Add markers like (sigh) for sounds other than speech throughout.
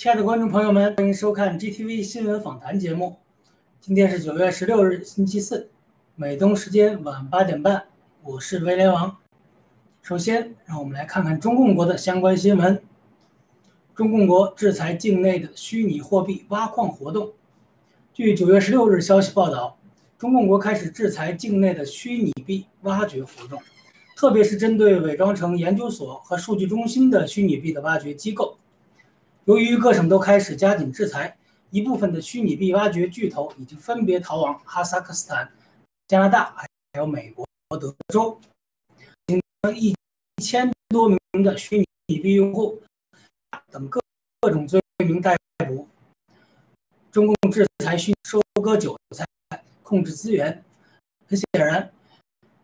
亲爱的观众朋友们，欢迎收看 GTV 新闻访谈节目。今天是九月十六日，星期四，美东时间晚八点半。我是威廉王。首先，让我们来看看中共国的相关新闻。中共国制裁境内的虚拟货币挖矿活动。据九月十六日消息报道，中共国开始制裁境内的虚拟币挖掘活动，特别是针对伪装成研究所和数据中心的虚拟币的挖掘机构。由于各省都开始加紧制裁，一部分的虚拟币挖掘巨头已经分别逃往哈萨克斯坦、加拿大，还有美国、德州，一千多名的虚拟币用户等各各种罪名逮捕。中共制裁需收割韭菜、控制资源，很显然，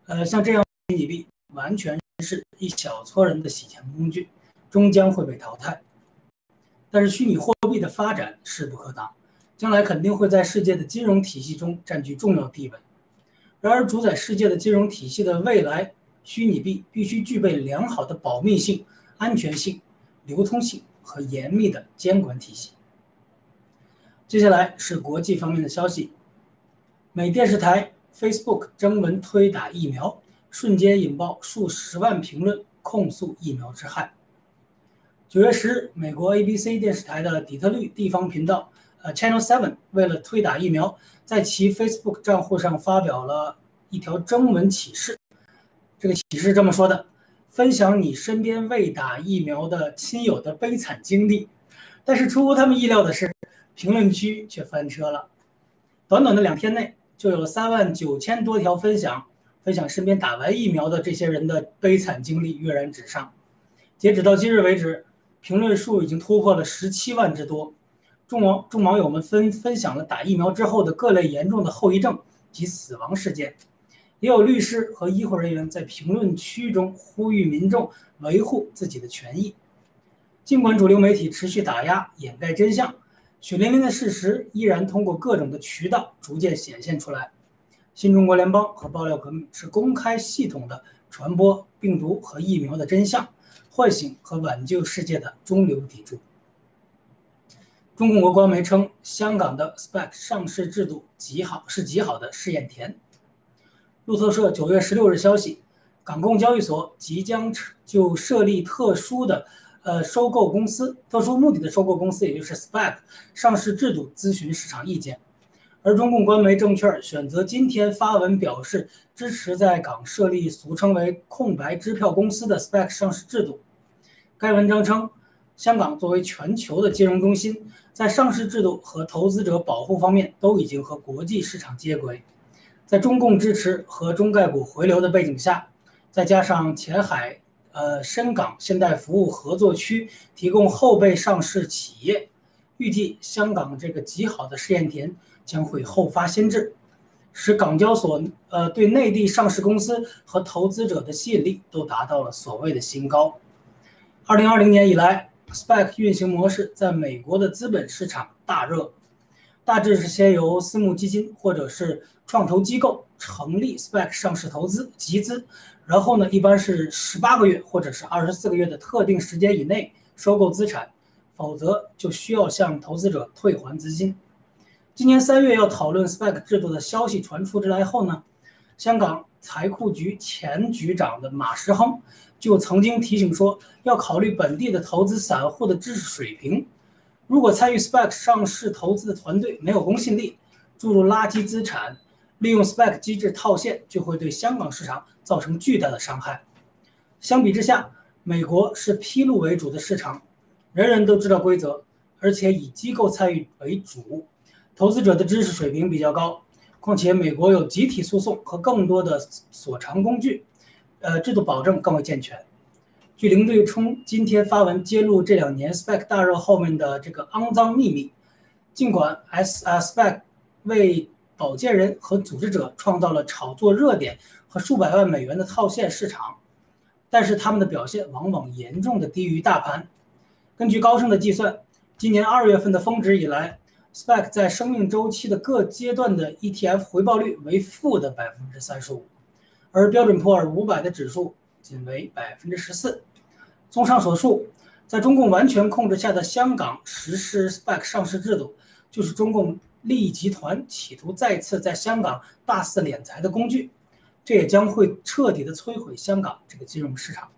呃，像这样虚拟币完全是一小撮人的洗钱工具，终将会被淘汰。但是虚拟货币的发展势不可挡，将来肯定会在世界的金融体系中占据重要地位。然而，主宰世界的金融体系的未来，虚拟币必须具备良好的保密性、安全性、流通性和严密的监管体系。接下来是国际方面的消息：美电视台 Facebook 征文推打疫苗，瞬间引爆数十万评论控诉疫苗之害。九月十日，美国 ABC 电视台的底特律地方频道，呃，Channel Seven，为了推打疫苗，在其 Facebook 账户上发表了一条征文启事。这个启事这么说的：分享你身边未打疫苗的亲友的悲惨经历。但是出乎他们意料的是，评论区却翻车了。短短的两天内，就有三万九千多条分享，分享身边打完疫苗的这些人的悲惨经历跃然纸上。截止到今日为止。评论数已经突破了十七万之多，众网众网友们分分享了打疫苗之后的各类严重的后遗症及死亡事件，也有律师和医护人员在评论区中呼吁民众维护自己的权益。尽管主流媒体持续打压掩盖真相，血淋淋的事实依然通过各种的渠道逐渐显现出来。新中国联邦和爆料革命是公开系统的传播病毒和疫苗的真相。唤醒和挽救世界的中流砥柱。中共国官媒称，香港的 SPAC 上市制度极好，是极好的试验田。路透社九月十六日消息，港共交易所即将就设立特殊的呃收购公司、特殊目的的收购公司，也就是 SPAC 上市制度咨询市场意见。而中共官媒证券选择今天发文表示支持在港设立俗称为“空白支票公司”的 SPAC 上市制度。该文章称，香港作为全球的金融中心，在上市制度和投资者保护方面都已经和国际市场接轨。在中共支持和中概股回流的背景下，再加上前海、呃深港现代服务合作区提供后备上市企业，预计香港这个极好的试验田将会后发先至，使港交所呃对内地上市公司和投资者的吸引力都达到了所谓的新高。二零二零年以来，SPAC 运行模式在美国的资本市场大热，大致是先由私募基金或者是创投机构成立 SPAC 上市投资集资，然后呢，一般是十八个月或者是二十四个月的特定时间以内收购资产，否则就需要向投资者退还资金。今年三月要讨论 SPAC 制度的消息传出之来后呢，香港财库局前局长的马时亨。就曾经提醒说，要考虑本地的投资散户的知识水平。如果参与 SPAC 上市投资的团队没有公信力，注入垃圾资产，利用 SPAC 机制套现，就会对香港市场造成巨大的伤害。相比之下，美国是披露为主的市场，人人都知道规则，而且以机构参与为主，投资者的知识水平比较高。况且美国有集体诉讼和更多的所偿工具。呃，制度保证更为健全。据零对冲今天发文揭露这两年 SPAC 大热后面的这个肮脏秘密，尽管 S 啊 SPAC 为保荐人和组织者创造了炒作热点和数百万美元的套现市场，但是他们的表现往往严重的低于大盘。根据高盛的计算，今年二月份的峰值以来，SPAC 在生命周期的各阶段的 ETF 回报率为负的百分之三十五。而标准普尔五百的指数仅为百分之十四。综上所述，在中共完全控制下的香港实施 SPAC 上市制度，就是中共利益集团企图再次在香港大肆敛财的工具，这也将会彻底的摧毁香港这个金融市场。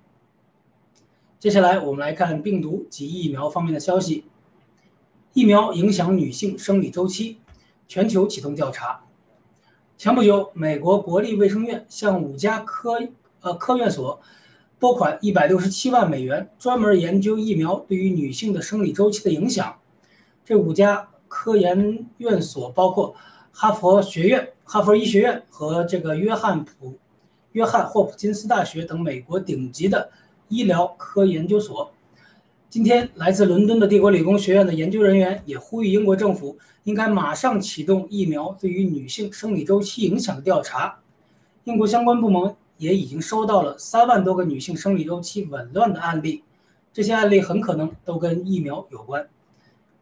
接下来我们来看病毒及疫苗方面的消息。疫苗影响女性生理周期，全球启动调查。前不久，美国国立卫生院向五家科呃科院所拨款一百六十七万美元，专门研究疫苗对于女性的生理周期的影响。这五家科研院所包括哈佛学院、哈佛医学院和这个约翰普约翰霍普金斯大学等美国顶级的。医疗科研究所，今天来自伦敦的帝国理工学院的研究人员也呼吁英国政府应该马上启动疫苗对于女性生理周期影响的调查。英国相关部门也已经收到了三万多个女性生理周期紊乱的案例，这些案例很可能都跟疫苗有关。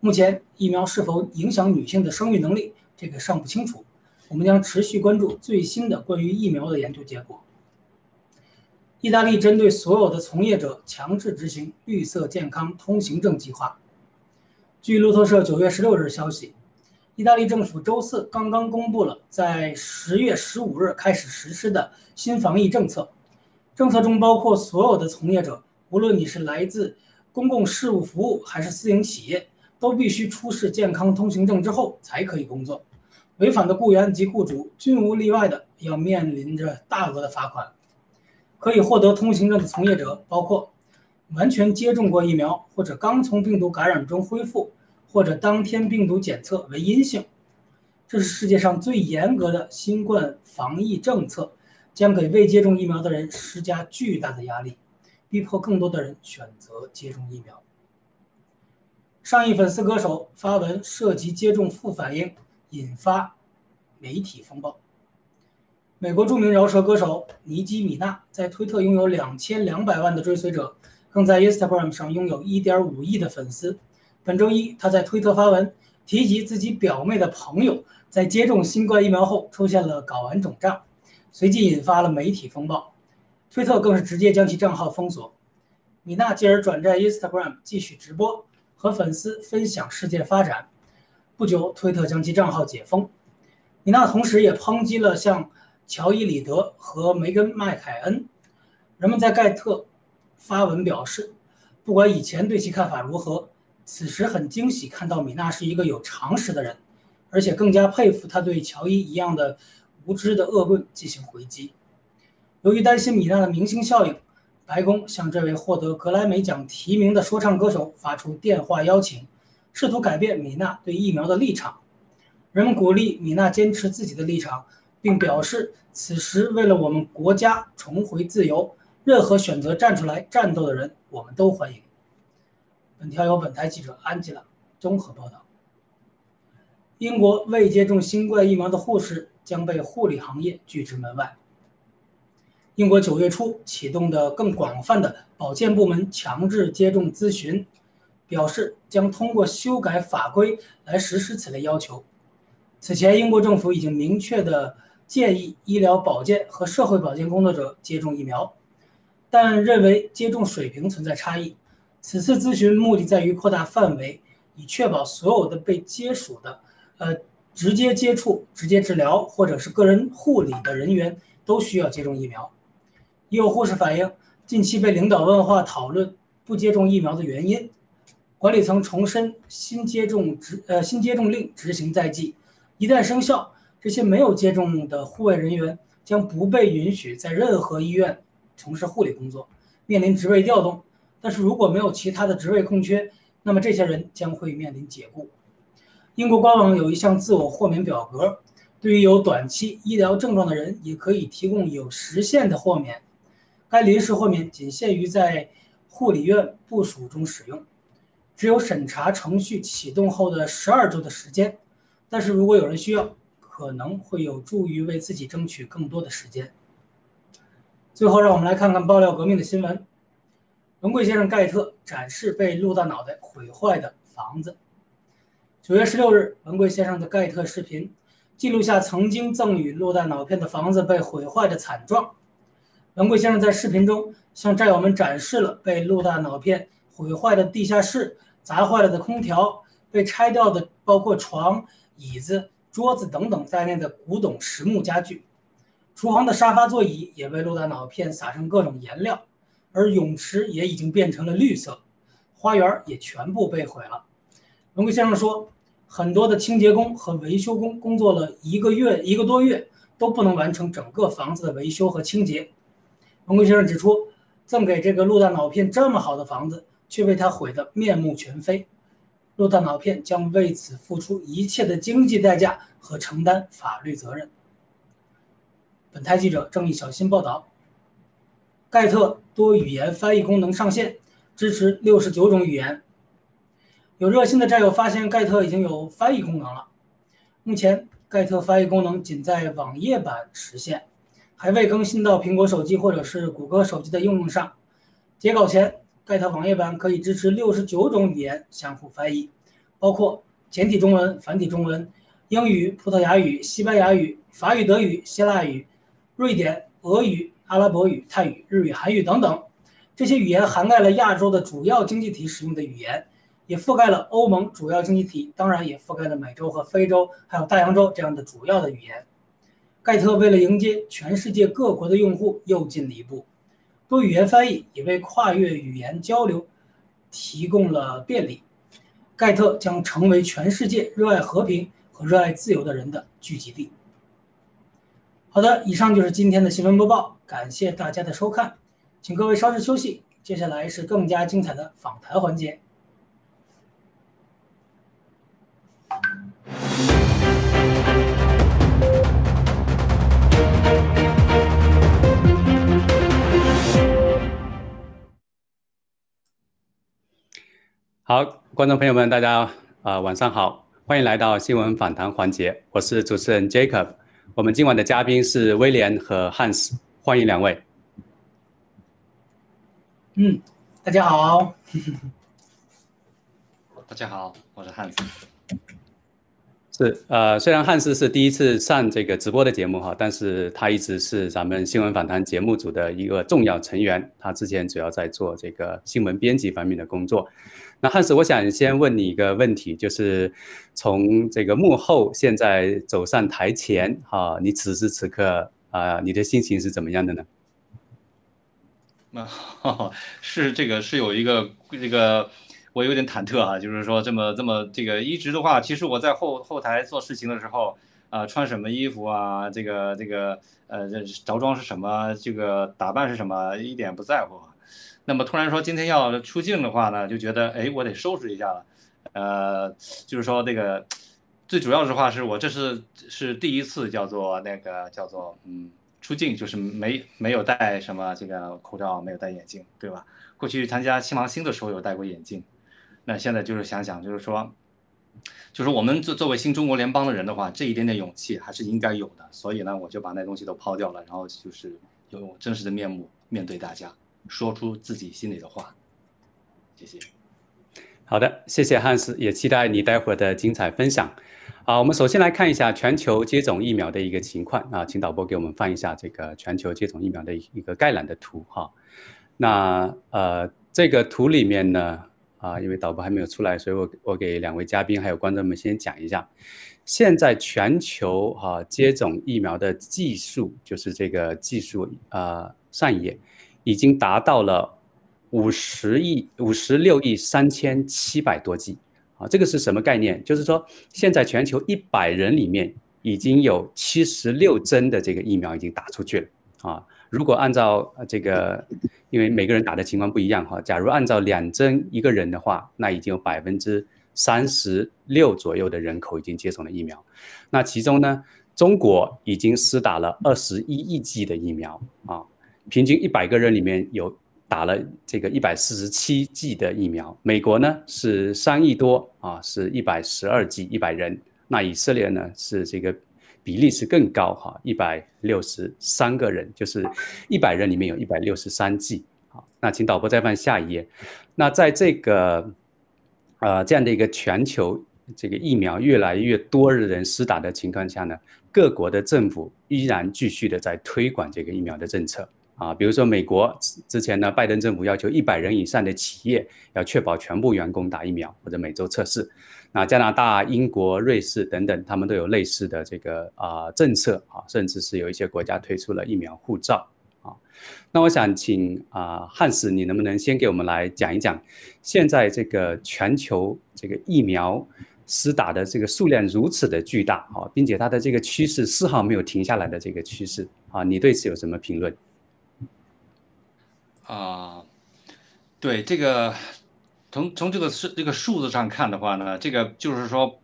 目前，疫苗是否影响女性的生育能力，这个尚不清楚。我们将持续关注最新的关于疫苗的研究结果。意大利针对所有的从业者强制执行绿色健康通行证计划。据路透社九月十六日消息，意大利政府周四刚刚公布了在十月十五日开始实施的新防疫政策。政策中包括所有的从业者，无论你是来自公共事务服务还是私营企业，都必须出示健康通行证之后才可以工作。违反的雇员及雇主均无例外的要面临着大额的罚款。可以获得通行证的从业者包括完全接种过疫苗，或者刚从病毒感染中恢复，或者当天病毒检测为阴性。这是世界上最严格的新冠防疫政策，将给未接种疫苗的人施加巨大的压力，逼迫更多的人选择接种疫苗。上亿粉丝歌手发文涉及接种副反应，引发媒体风暴。美国著名饶舌歌手尼基米娜在推特拥有两千两百万的追随者，更在 Instagram 上拥有一点五亿的粉丝。本周一，他在推特发文提及自己表妹的朋友在接种新冠疫苗后出现了睾丸肿胀，随即引发了媒体风暴。推特更是直接将其账号封锁。米娜继而转战 Instagram 继续直播，和粉丝分享事件发展。不久，推特将其账号解封。米娜同时也抨击了像。乔伊·里德和梅根·麦凯恩，人们在盖特发文表示，不管以前对其看法如何，此时很惊喜看到米娜是一个有常识的人，而且更加佩服他对乔伊一样的无知的恶棍进行回击。由于担心米娜的明星效应，白宫向这位获得格莱美奖提名的说唱歌手发出电话邀请，试图改变米娜对疫苗的立场。人们鼓励米娜坚持自己的立场。并表示，此时为了我们国家重回自由，任何选择站出来战斗的人，我们都欢迎。本条由本台记者安吉拉综合报道。英国未接种新冠疫苗的护士将被护理行业拒之门外。英国九月初启动的更广泛的保健部门强制接种咨询，表示将通过修改法规来实施此类要求。此前，英国政府已经明确的。建议医疗保健和社会保健工作者接种疫苗，但认为接种水平存在差异。此次咨询目的在于扩大范围，以确保所有的被接触的、呃直接接触、直接治疗或者是个人护理的人员都需要接种疫苗。也有护士反映，近期被领导问话讨论不接种疫苗的原因。管理层重申，新接种执呃新接种令执行在即，一旦生效。这些没有接种的护卫人员将不被允许在任何医院从事护理工作，面临职位调动。但是如果没有其他的职位空缺，那么这些人将会面临解雇。英国官网有一项自我豁免表格，对于有短期医疗症状的人，也可以提供有时限的豁免。该临时豁免仅限于在护理院部署中使用，只有审查程序启动后的十二周的时间。但是如果有人需要，可能会有助于为自己争取更多的时间。最后，让我们来看看爆料革命的新闻：文贵先生盖特展示被陆大脑袋毁坏的房子。九月十六日，文贵先生的盖特视频记录下曾经赠予陆大脑片的房子被毁坏的惨状。文贵先生在视频中向战友们展示了被陆大脑片毁坏的地下室、砸坏了的空调、被拆掉的包括床、椅子、桌子等等在内的古董实木家具。厨房的沙发座椅也被陆大脑片撒上各种颜料，而泳池也已经变成了绿色，花园也全部被毁了。龙贵先生说，很多的清洁工和维修工工作了一个月一个多月，都不能完成整个房子的维修和清洁。龙贵先生指出，赠给这个陆大脑片这么好的房子，却被他毁得面目全非。若大脑片将为此付出一切的经济代价和承担法律责任。本台记者郑义小新报道：盖特多语言翻译功能上线，支持六十九种语言。有热心的战友发现，盖特已经有翻译功能了。目前，盖特翻译功能仅在网页版实现，还未更新到苹果手机或者是谷歌手机的应用上。截稿前，盖特网页版可以支持六十九种语言相互翻译，包括简体中文、繁体中文、英语、葡萄牙语、西班牙语、法语、德语、希腊语。瑞典、俄语、阿拉伯语、泰语、日语、韩语等等，这些语言涵盖了亚洲的主要经济体使用的语言，也覆盖了欧盟主要经济体，当然也覆盖了美洲和非洲，还有大洋洲这样的主要的语言。盖特为了迎接全世界各国的用户，又进了一步，多语言翻译也为跨越语言交流提供了便利。盖特将成为全世界热爱和平和热爱自由的人的聚集地。好的，以上就是今天的新闻播报，感谢大家的收看，请各位稍事休息，接下来是更加精彩的访谈环节。好，观众朋友们，大家啊晚上好，欢迎来到新闻访谈环节，我是主持人 Jacob。我们今晚的嘉宾是威廉和汉斯，欢迎两位。嗯，大家好。大家好，我是汉斯。是呃，虽然汉斯是第一次上这个直播的节目哈，但是他一直是咱们新闻访谈节目组的一个重要成员。他之前主要在做这个新闻编辑方面的工作。那汉斯，我想先问你一个问题，就是从这个幕后现在走上台前，哈，你此时此刻啊，你的心情是怎么样的呢？那 (laughs) 是这个是有一个这个，我有点忐忑啊，就是说这么这么这个一直的话，其实我在后后台做事情的时候，啊，穿什么衣服啊，这个这个呃，着装是什么，这个打扮是什么，一点不在乎。那么突然说今天要出镜的话呢，就觉得哎，我得收拾一下了，呃，就是说那个最主要的话是我这是是第一次叫做那个叫做嗯出镜，就是没没有戴什么这个口罩，没有戴眼镜，对吧？过去参加青芒星的时候有戴过眼镜，那现在就是想想，就是说，就是我们作作为新中国联邦的人的话，这一点点勇气还是应该有的，所以呢，我就把那东西都抛掉了，然后就是用真实的面目面对大家。说出自己心里的话，谢谢。好的，谢谢汉斯，也期待你待会儿的精彩分享。好，我们首先来看一下全球接种疫苗的一个情况啊，请导播给我们放一下这个全球接种疫苗的一个概览的图哈。那呃，这个图里面呢啊，因为导播还没有出来，所以我我给两位嘉宾还有观众们先讲一下，现在全球哈接种疫苗的技术，就是这个技术啊上一页。已经达到了五十亿五十六亿三千七百多剂啊！这个是什么概念？就是说，现在全球一百人里面已经有七十六针的这个疫苗已经打出去了啊！如果按照这个，因为每个人打的情况不一样哈，假如按照两针一个人的话，那已经有百分之三十六左右的人口已经接种了疫苗。那其中呢，中国已经施打了二十一亿剂的疫苗啊。平均一百个人里面有打了这个一百四十七剂的疫苗，美国呢是三亿多啊，是一百十二剂一百人。那以色列呢是这个比例是更高哈，一百六十三个人，就是一百人里面有一百六十三剂。好，那请导播再放下一页。那在这个呃这样的一个全球这个疫苗越来越多的人施打的情况下呢，各国的政府依然继续的在推广这个疫苗的政策。啊，比如说美国之前呢，拜登政府要求一百人以上的企业要确保全部员工打疫苗或者每周测试。那加拿大、英国、瑞士等等，他们都有类似的这个啊政策啊，甚至是有一些国家推出了疫苗护照啊。那我想请啊汉斯，你能不能先给我们来讲一讲，现在这个全球这个疫苗施打的这个数量如此的巨大啊，并且它的这个趋势丝毫没有停下来的这个趋势啊，你对此有什么评论？啊，对这个。从从这个是这个数字上看的话呢，这个就是说，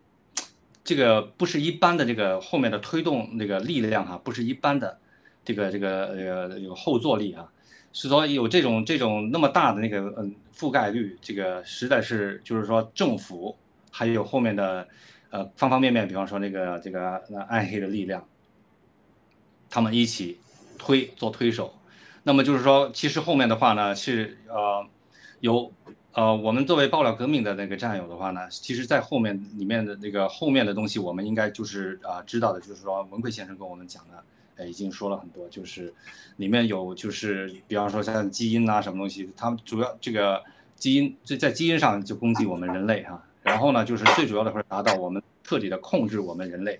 这个不是一般的这个后面的推动那个力量哈，不是一般的这个这个呃有后坐力啊，是说有这种这种那么大的那个嗯覆盖率，这个实在是就是说政府还有后面的呃方方面面，比方说那个这个暗黑的力量，他们一起推做推手，那么就是说其实后面的话呢是呃有。呃，我们作为爆料革命的那个战友的话呢，其实，在后面里面的那个后面的东西，我们应该就是啊知道的，就是说文奎先生跟我们讲的，呃，已经说了很多，就是里面有就是比方说像基因啊什么东西，他主要这个基因在在基因上就攻击我们人类哈，然后呢，就是最主要的会达到我们彻底的控制我们人类，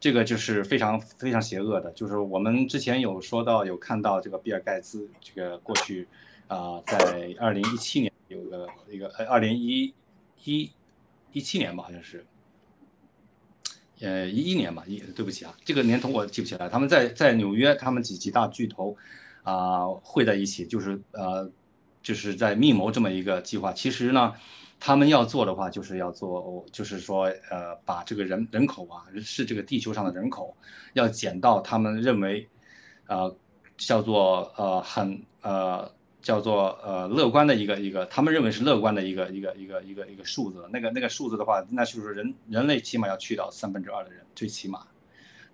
这个就是非常非常邪恶的，就是我们之前有说到有看到这个比尔盖茨这个过去啊在二零一七年。有个一个呃，二零一一一七年吧，好像是，呃，一一年吧，一对不起啊，这个年头我记不起来。他们在在纽约，他们几几大巨头啊会在一起，就是呃，就是在密谋这么一个计划。其实呢，他们要做的话，就是要做，就是说呃，把这个人人口啊，是这个地球上的人口，要减到他们认为，呃，叫做呃很呃。叫做呃乐观的一个一个，他们认为是乐观的一个一个一个一个一个数字。那个那个数字的话，那就是人人类起码要去到三分之二的人，最起码，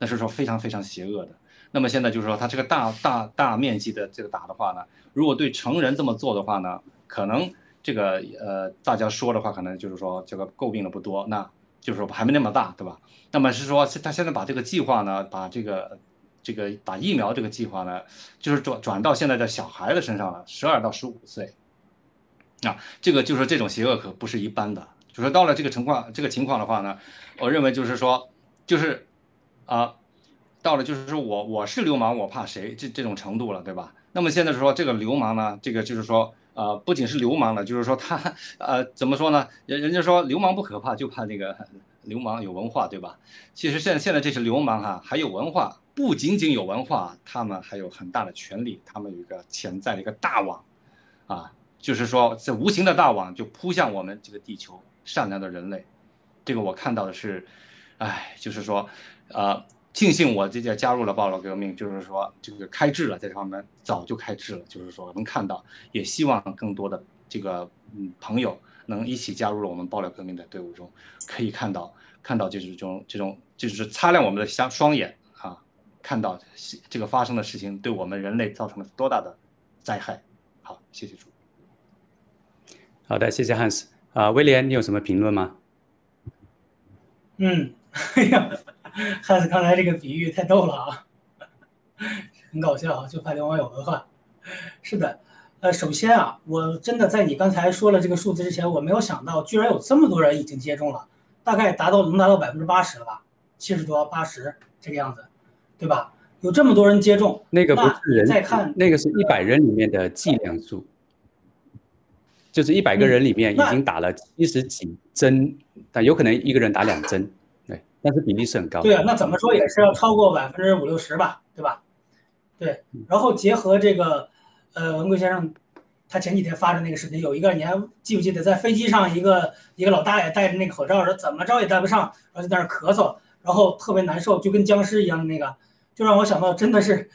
那是说非常非常邪恶的。那么现在就是说，他这个大大大面积的这个打的话呢，如果对成人这么做的话呢，可能这个呃大家说的话，可能就是说这个诟病的不多，那就是说还没那么大，对吧？那么是说他现在把这个计划呢，把这个。这个打疫苗这个计划呢，就是转转到现在的小孩的身上了，十二到十五岁，啊，这个就是这种邪恶可不是一般的。就说到了这个情况，这个情况的话呢，我认为就是说，就是啊，到了就是说我我是流氓，我怕谁这这种程度了，对吧？那么现在说这个流氓呢，这个就是说，呃，不仅是流氓了，就是说他呃怎么说呢？人人家说流氓不可怕，就怕那个流氓有文化，对吧？其实现现在这些流氓哈还有文化。不仅仅有文化，他们还有很大的权利，他们有一个潜在的一个大网，啊，就是说这无形的大网就扑向我们这个地球善良的人类，这个我看到的是，哎，就是说，呃，庆幸我这届加入了暴乱革命，就是说这个开智了，在这方面早就开智了，就是说能看到，也希望更多的这个嗯朋友能一起加入了我们暴乱革命的队伍中，可以看到看到就是这种这种就是擦亮我们的双双眼啊。看到这个发生的事情对我们人类造成了多大的灾害？好，谢谢主。好的，谢谢汉斯。啊，威廉，你有什么评论吗？嗯，哎呀，汉斯刚才这个比喻太逗了啊，(laughs) 很搞笑啊，就怕流氓有文化。是的，呃，首先啊，我真的在你刚才说了这个数字之前，我没有想到居然有这么多人已经接种了，大概达到能达到百分之八十了吧，七十多、八十这个样子。对吧？有这么多人接种，那个不是人，再看那个是一百人里面的剂量数，就是一百个人里面已经打了七十几针，但有可能一个人打两针，对，但是比例是很高。对啊，那怎么说也是要超过百分之五六十吧，对吧？对，然后结合这个，呃，文贵先生他前几天发的那个视频，有一个你还记不记得，在飞机上一个一个老大爷戴着那个口罩说怎么着也戴不上，然后就在那咳嗽，然后特别难受，就跟僵尸一样的那个。就让我想到，真的是，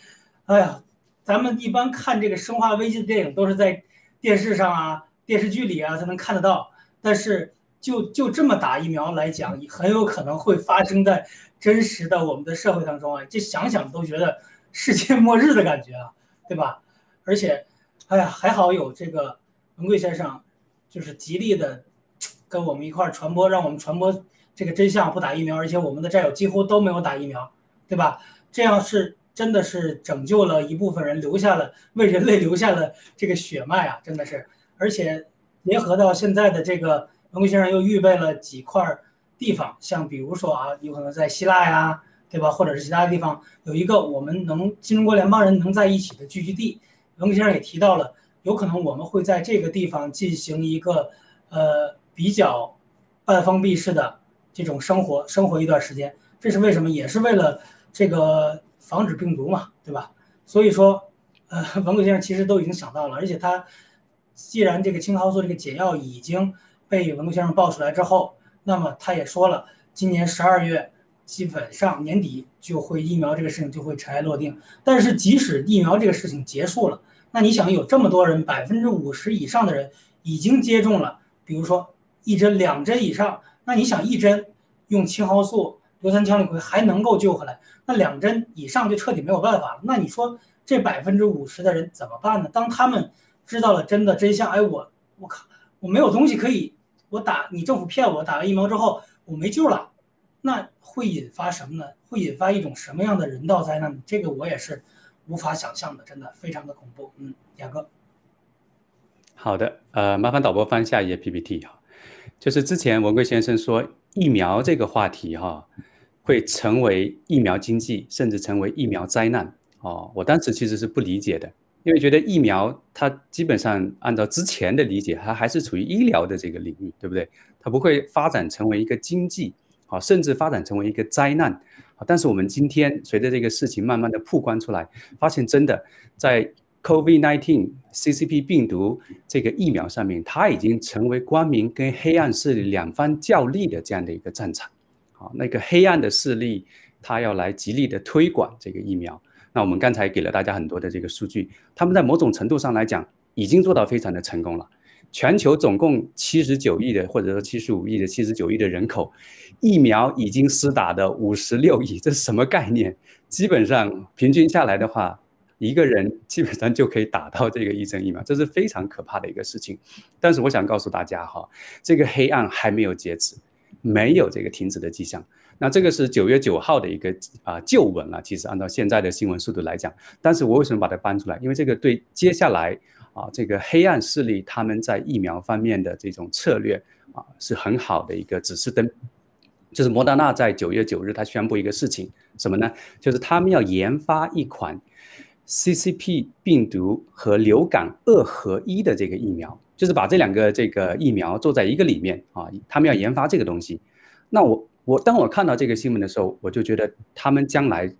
哎呀，咱们一般看这个《生化危机》的电影，都是在电视上啊、电视剧里啊才能看得到。但是，就就这么打疫苗来讲，很有可能会发生在真实的我们的社会当中啊！这想想都觉得世界 (laughs) 末日的感觉啊，对吧？而且，哎呀，还好有这个文贵先生，就是极力的跟我们一块儿传播，让我们传播这个真相，不打疫苗。而且我们的战友几乎都没有打疫苗，对吧？这样是真的是拯救了一部分人，留下了为人类留下了这个血脉啊，真的是。而且结合到现在的这个，文贵先生又预备了几块地方，像比如说啊，有可能在希腊呀，对吧？或者是其他地方有一个我们能新中国联邦人能在一起的聚居地。文贵先生也提到了，有可能我们会在这个地方进行一个呃比较半封闭式的这种生活，生活一段时间。这是为什么？也是为了这个防止病毒嘛，对吧？所以说，呃，(laughs) 文贵先生其实都已经想到了，而且他。既然这个青蒿素这个解药已经被文贵先生爆出来之后，那么他也说了，今年十二月基本上年底就会疫苗这个事情就会尘埃落定。但是即使疫苗这个事情结束了，那你想有这么多人，百分之五十以上的人已经接种了，比如说一针、两针以上，那你想一针用青蒿素、硫酸羟氯喹还能够救回来，那两针以上就彻底没有办法了。那你说这百分之五十的人怎么办呢？当他们知道了真的真相，哎，我我靠，我没有东西可以，我打你政府骗我，打了疫苗之后我没救了，那会引发什么呢？会引发一种什么样的人道灾难？这个我也是无法想象的，真的非常的恐怖。嗯，雅哥，好的，呃，麻烦导播翻下一页 PPT 哈，就是之前文贵先生说疫苗这个话题哈，会成为疫苗经济，甚至成为疫苗灾难哦，我当时其实是不理解的。因为觉得疫苗它基本上按照之前的理解，它还是处于医疗的这个领域，对不对？它不会发展成为一个经济，啊，甚至发展成为一个灾难，啊。但是我们今天随着这个事情慢慢的曝光出来，发现真的在 COVID-19 CCP 病毒这个疫苗上面，它已经成为光明跟黑暗势力两方较力的这样的一个战场，啊，那个黑暗的势力，它要来极力的推广这个疫苗。那我们刚才给了大家很多的这个数据，他们在某种程度上来讲已经做到非常的成功了。全球总共七十九亿的，或者说七十五亿的、七十九亿的人口，疫苗已经施打的五十六亿，这是什么概念？基本上平均下来的话，一个人基本上就可以打到这个一针疫苗，这是非常可怕的一个事情。但是我想告诉大家哈，这个黑暗还没有截止，没有这个停止的迹象。那这个是九月九号的一个啊旧闻了，其实按照现在的新闻速度来讲，但是我为什么把它搬出来？因为这个对接下来啊这个黑暗势力他们在疫苗方面的这种策略啊是很好的一个指示灯。就是莫德纳在九月九日他宣布一个事情，什么呢？就是他们要研发一款 CCP 病毒和流感二合一的这个疫苗，就是把这两个这个疫苗做在一个里面啊，他们要研发这个东西。那我。我当我看到这个新闻的时候，我就觉得他们将来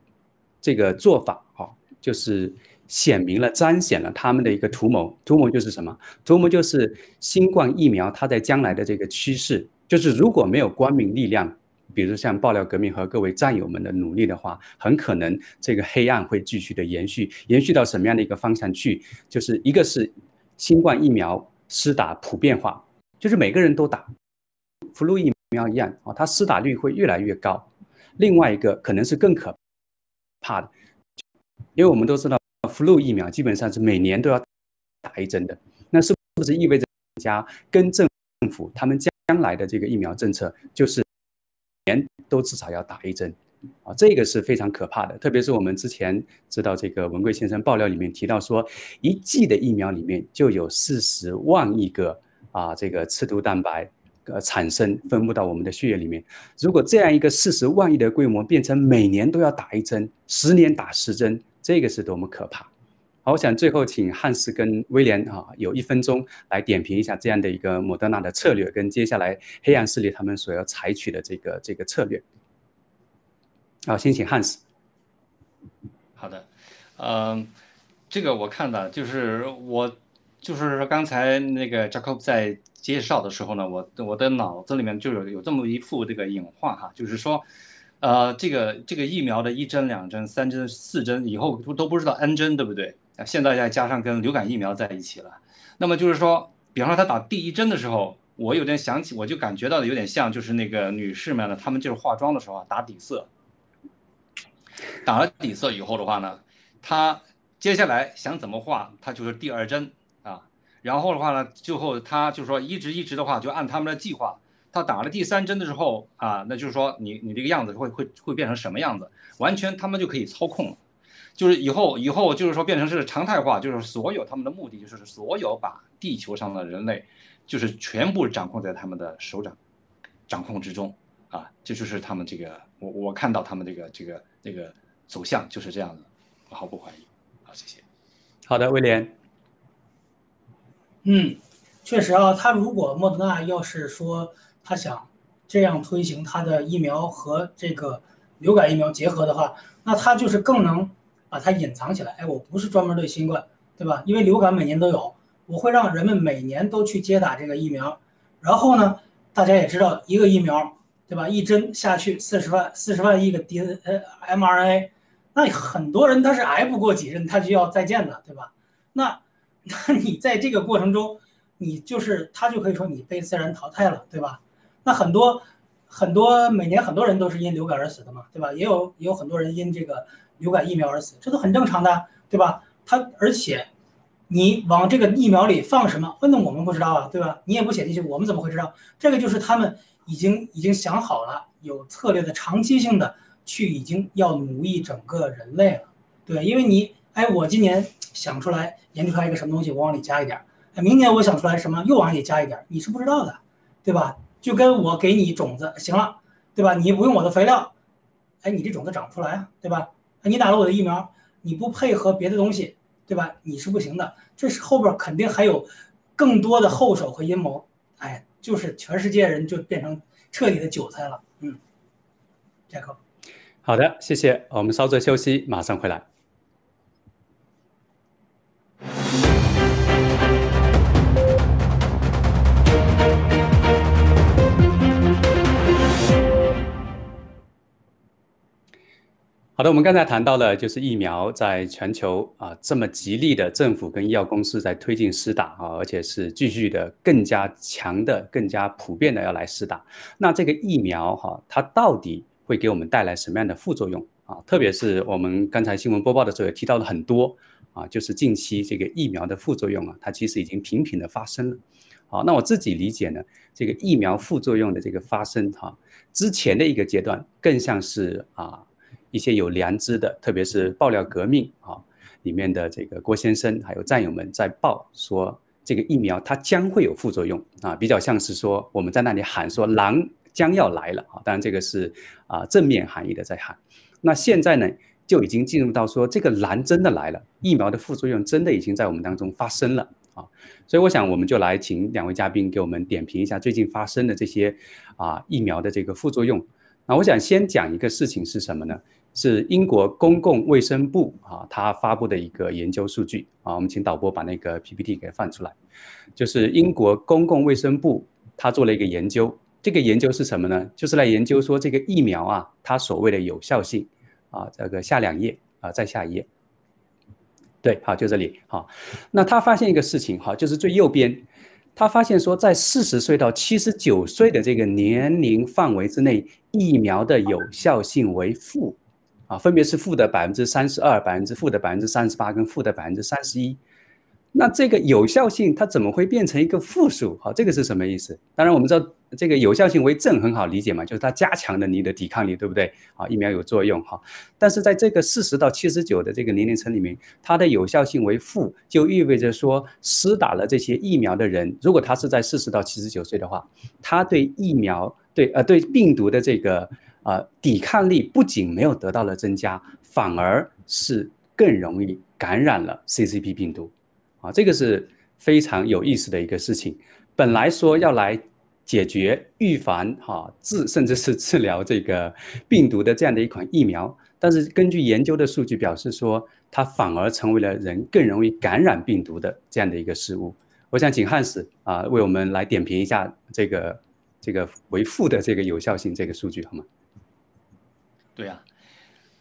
这个做法，哈，就是显明了、彰显了他们的一个图谋。图谋就是什么？图谋就是新冠疫苗它在将来的这个趋势，就是如果没有光明力量，比如像爆料革命和各位战友们的努力的话，很可能这个黑暗会继续的延续，延续到什么样的一个方向去？就是一个是新冠疫苗施打普遍化，就是每个人都打福禄疫。苗一样啊，它施打率会越来越高。另外一个可能是更可怕的，因为我们都知道，flu 疫苗基本上是每年都要打一针的。那是不是意味着家跟政府他们将来的这个疫苗政策就是年都至少要打一针啊？这个是非常可怕的。特别是我们之前知道这个文贵先生爆料里面提到说，一剂的疫苗里面就有四十万亿个啊这个刺突蛋白。呃，产生分布到我们的血液里面。如果这样一个四十万亿的规模变成每年都要打一针，十年打十针，这个是多么可怕！好，我想最后请汉斯跟威廉啊，有一分钟来点评一下这样的一个莫德纳的策略，跟接下来黑暗势力他们所要采取的这个这个策略。好，先请汉斯。好的，嗯，这个我看的就是我就是说刚才那个 Jacob 在。介绍的时候呢，我我的脑子里面就有有这么一幅这个隐画哈，就是说，呃，这个这个疫苗的一针、两针、三针、四针，以后都都不知道 N 针对不对？现在再加上跟流感疫苗在一起了，那么就是说，比方说他打第一针的时候，我有点想起，我就感觉到的有点像，就是那个女士们呢，她们就是化妆的时候啊，打底色，打了底色以后的话呢，她接下来想怎么画，她就是第二针。然后的话呢，最后他就是说一直一直的话，就按他们的计划，他打了第三针的时候啊，那就是说你你这个样子会会会变成什么样子，完全他们就可以操控了。就是以后以后就是说变成是常态化，就是所有他们的目的就是所有把地球上的人类，就是全部掌控在他们的手掌掌控之中啊，这就是他们这个我我看到他们这个这个这个走向就是这样的，我毫不怀疑。好，谢谢。好的，威廉。嗯，确实啊，他如果莫德纳要是说他想这样推行他的疫苗和这个流感疫苗结合的话，那他就是更能把它隐藏起来。哎，我不是专门对新冠，对吧？因为流感每年都有，我会让人们每年都去接打这个疫苗。然后呢，大家也知道，一个疫苗，对吧？一针下去四十万四十万亿个 D N 呃 mRNA，那很多人他是挨不过几针，他就要再见的，对吧？那。(laughs) 那你在这个过程中，你就是他就可以说你被自然淘汰了，对吧？那很多很多每年很多人都是因流感而死的嘛，对吧？也有也有很多人因这个流感疫苗而死，这都很正常的，对吧？他而且你往这个疫苗里放什么，那我们不知道啊，对吧？你也不写进去，我们怎么会知道？这个就是他们已经已经想好了，有策略的长期性的去已经要奴役整个人类了，对，因为你哎，我今年。想出来研究出来一个什么东西，我往里加一点儿。哎，明年我想出来什么，又往里加一点儿，你是不知道的，对吧？就跟我给你种子，行了，对吧？你不用我的肥料，哎，你这种子长不出来啊，对吧？你打了我的疫苗，你不配合别的东西，对吧？你是不行的。这是后边肯定还有更多的后手和阴谋。哎，就是全世界人就变成彻底的韭菜了。嗯，杰克，好的，谢谢。我们稍作休息，马上回来。好的，我们刚才谈到了，就是疫苗在全球啊这么极力的政府跟医药公司在推进施打啊，而且是继续的更加强的、更加普遍的要来施打。那这个疫苗哈，它到底会给我们带来什么样的副作用啊？特别是我们刚才新闻播报的时候也提到了很多啊，就是近期这个疫苗的副作用啊，它其实已经频频的发生了。好，那我自己理解呢，这个疫苗副作用的这个发生哈，之前的一个阶段更像是啊。一些有良知的，特别是爆料革命啊里面的这个郭先生还有战友们在报说，这个疫苗它将会有副作用啊，比较像是说我们在那里喊说狼将要来了啊，当然这个是啊正面含义的在喊。那现在呢就已经进入到说这个狼真的来了，疫苗的副作用真的已经在我们当中发生了啊，所以我想我们就来请两位嘉宾给我们点评一下最近发生的这些啊疫苗的这个副作用。那我想先讲一个事情是什么呢？是英国公共卫生部啊，他发布的一个研究数据啊，我们请导播把那个 PPT 给放出来。就是英国公共卫生部他做了一个研究，这个研究是什么呢？就是来研究说这个疫苗啊，它所谓的有效性啊，这个下两页啊，再下一页。对，好，就这里好。那他发现一个事情哈，就是最右边，他发现说在四十岁到七十九岁的这个年龄范围之内，疫苗的有效性为负。啊，分别是负的百分之三十二、百分之负的百分之三十八跟负的百分之三十一。那这个有效性它怎么会变成一个负数？好，这个是什么意思？当然我们知道这个有效性为正很好理解嘛，就是它加强了你的抵抗力，对不对？啊，疫苗有作用哈。但是在这个四十到七十九的这个年龄层里面，它的有效性为负，就意味着说施打了这些疫苗的人，如果他是在四十到七十九岁的话，他对疫苗对呃对病毒的这个。啊，抵抗力不仅没有得到了增加，反而是更容易感染了 CCP 病毒，啊，这个是非常有意思的一个事情。本来说要来解决、预防、哈治，甚至是治疗这个病毒的这样的一款疫苗，但是根据研究的数据表示说，它反而成为了人更容易感染病毒的这样的一个事物。我想请汉斯啊为我们来点评一下这个这个为负的这个有效性这个数据好吗？对呀，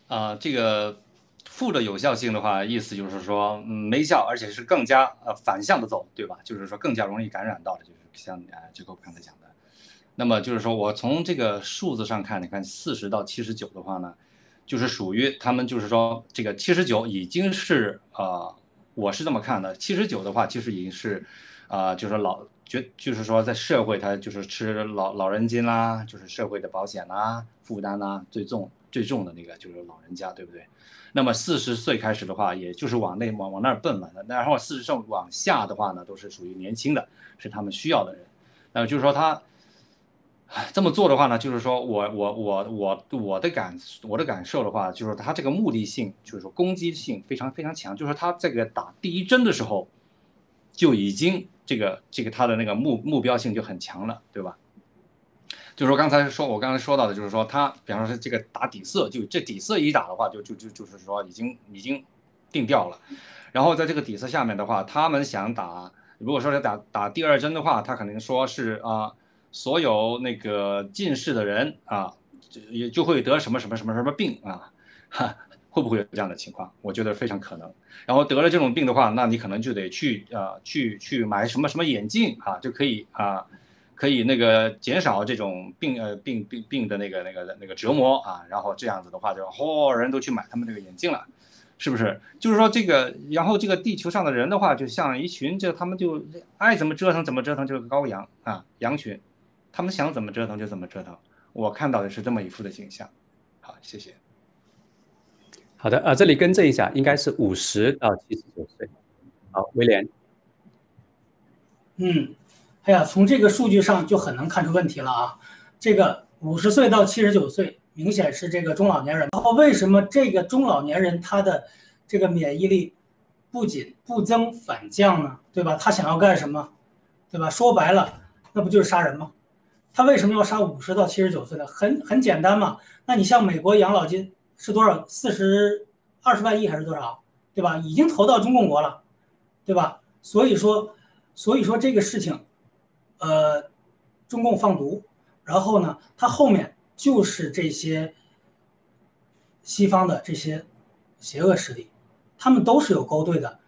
啊，这个负的有效性的话，意思就是说，嗯，没效，而且是更加呃反向的走，对吧？就是说更加容易感染到的，就是像啊，这个刚才讲的。那么就是说我从这个数字上看，你看四十到七十九的话呢，就是属于他们就是说这个七十九已经是呃我是这么看的。七十九的话，其实已经是，啊，就是老，就就是说在社会，他就是吃老老人金啦，就是社会的保险啦，负担啦最重最重的那个就是老人家，对不对？那么四十岁开始的话，也就是往那往往那儿奔嘛。然后四十岁往下的话呢，都是属于年轻的，是他们需要的人。那就是说他这么做的话呢，就是说我我我我我的感我的感受的话，就是他这个目的性，就是说攻击性非常非常强。就是他这个打第一针的时候，就已经这个这个他的那个目目标性就很强了，对吧？就是说刚才说，我刚才说到的，就是说他，比方说这个打底色，就这底色一打的话，就就就就是说已经已经定调了。然后在这个底色下面的话，他们想打，如果说是打打第二针的话，他可能说是啊，所有那个近视的人啊，就也就会得什么什么什么什么病啊，哈，会不会有这样的情况？我觉得非常可能。然后得了这种病的话，那你可能就得去啊，去去买什么什么眼镜啊，就可以啊。可以那个减少这种病呃病病病的那个那个那个折磨啊，然后这样子的话就嚯人都去买他们这个眼镜了，是不是？就是说这个，然后这个地球上的人的话，就像一群就他们就爱怎么折腾怎么折腾，就是羔羊啊羊群，他们想怎么折腾就怎么折腾。我看到的是这么一幅的景象。好，谢谢。好的啊，这里更正一下，应该是五十到七十九岁。好，威廉。嗯。哎呀，从这个数据上就很能看出问题了啊！这个五十岁到七十九岁，明显是这个中老年人。然后为什么这个中老年人他的这个免疫力不仅不增反降呢？对吧？他想要干什么？对吧？说白了，那不就是杀人吗？他为什么要杀五十到七十九岁的？很很简单嘛。那你像美国养老金是多少？四十二十万亿还是多少？对吧？已经投到中共国了，对吧？所以说，所以说这个事情。呃，中共放毒，然后呢，它后面就是这些西方的这些邪恶势力，他们都是有勾兑的，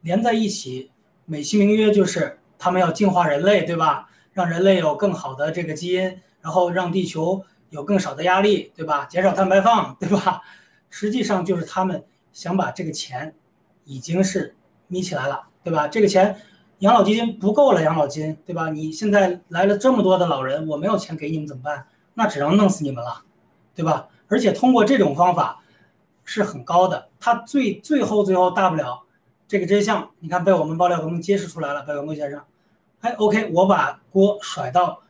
连在一起，美其名曰就是他们要净化人类，对吧？让人类有更好的这个基因，然后让地球有更少的压力，对吧？减少碳排放，对吧？实际上就是他们想把这个钱已经是眯起来了，对吧？这个钱。养老基金不够了，养老金，对吧？你现在来了这么多的老人，我没有钱给你们怎么办？那只能弄死你们了，对吧？而且通过这种方法是很高的，他最最后最后大不了这个真相，你看被我们爆料们揭示出来了，白文贵先生，哎，OK，我把锅甩到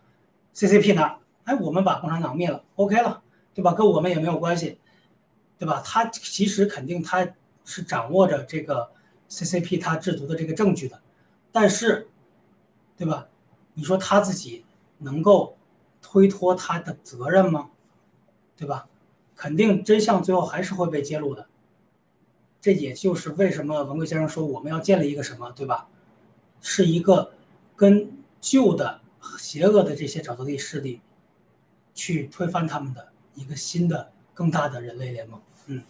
CCP 那，哎，我们把共产党灭了，OK 了，对吧？跟我们也没有关系，对吧？他其实肯定他是掌握着这个 CCP 他制毒的这个证据的。但是，对吧？你说他自己能够推脱他的责任吗？对吧？肯定真相最后还是会被揭露的。这也就是为什么文贵先生说我们要建立一个什么，对吧？是一个跟旧的邪恶的这些沼泽地势力去推翻他们的一个新的更大的人类联盟。嗯，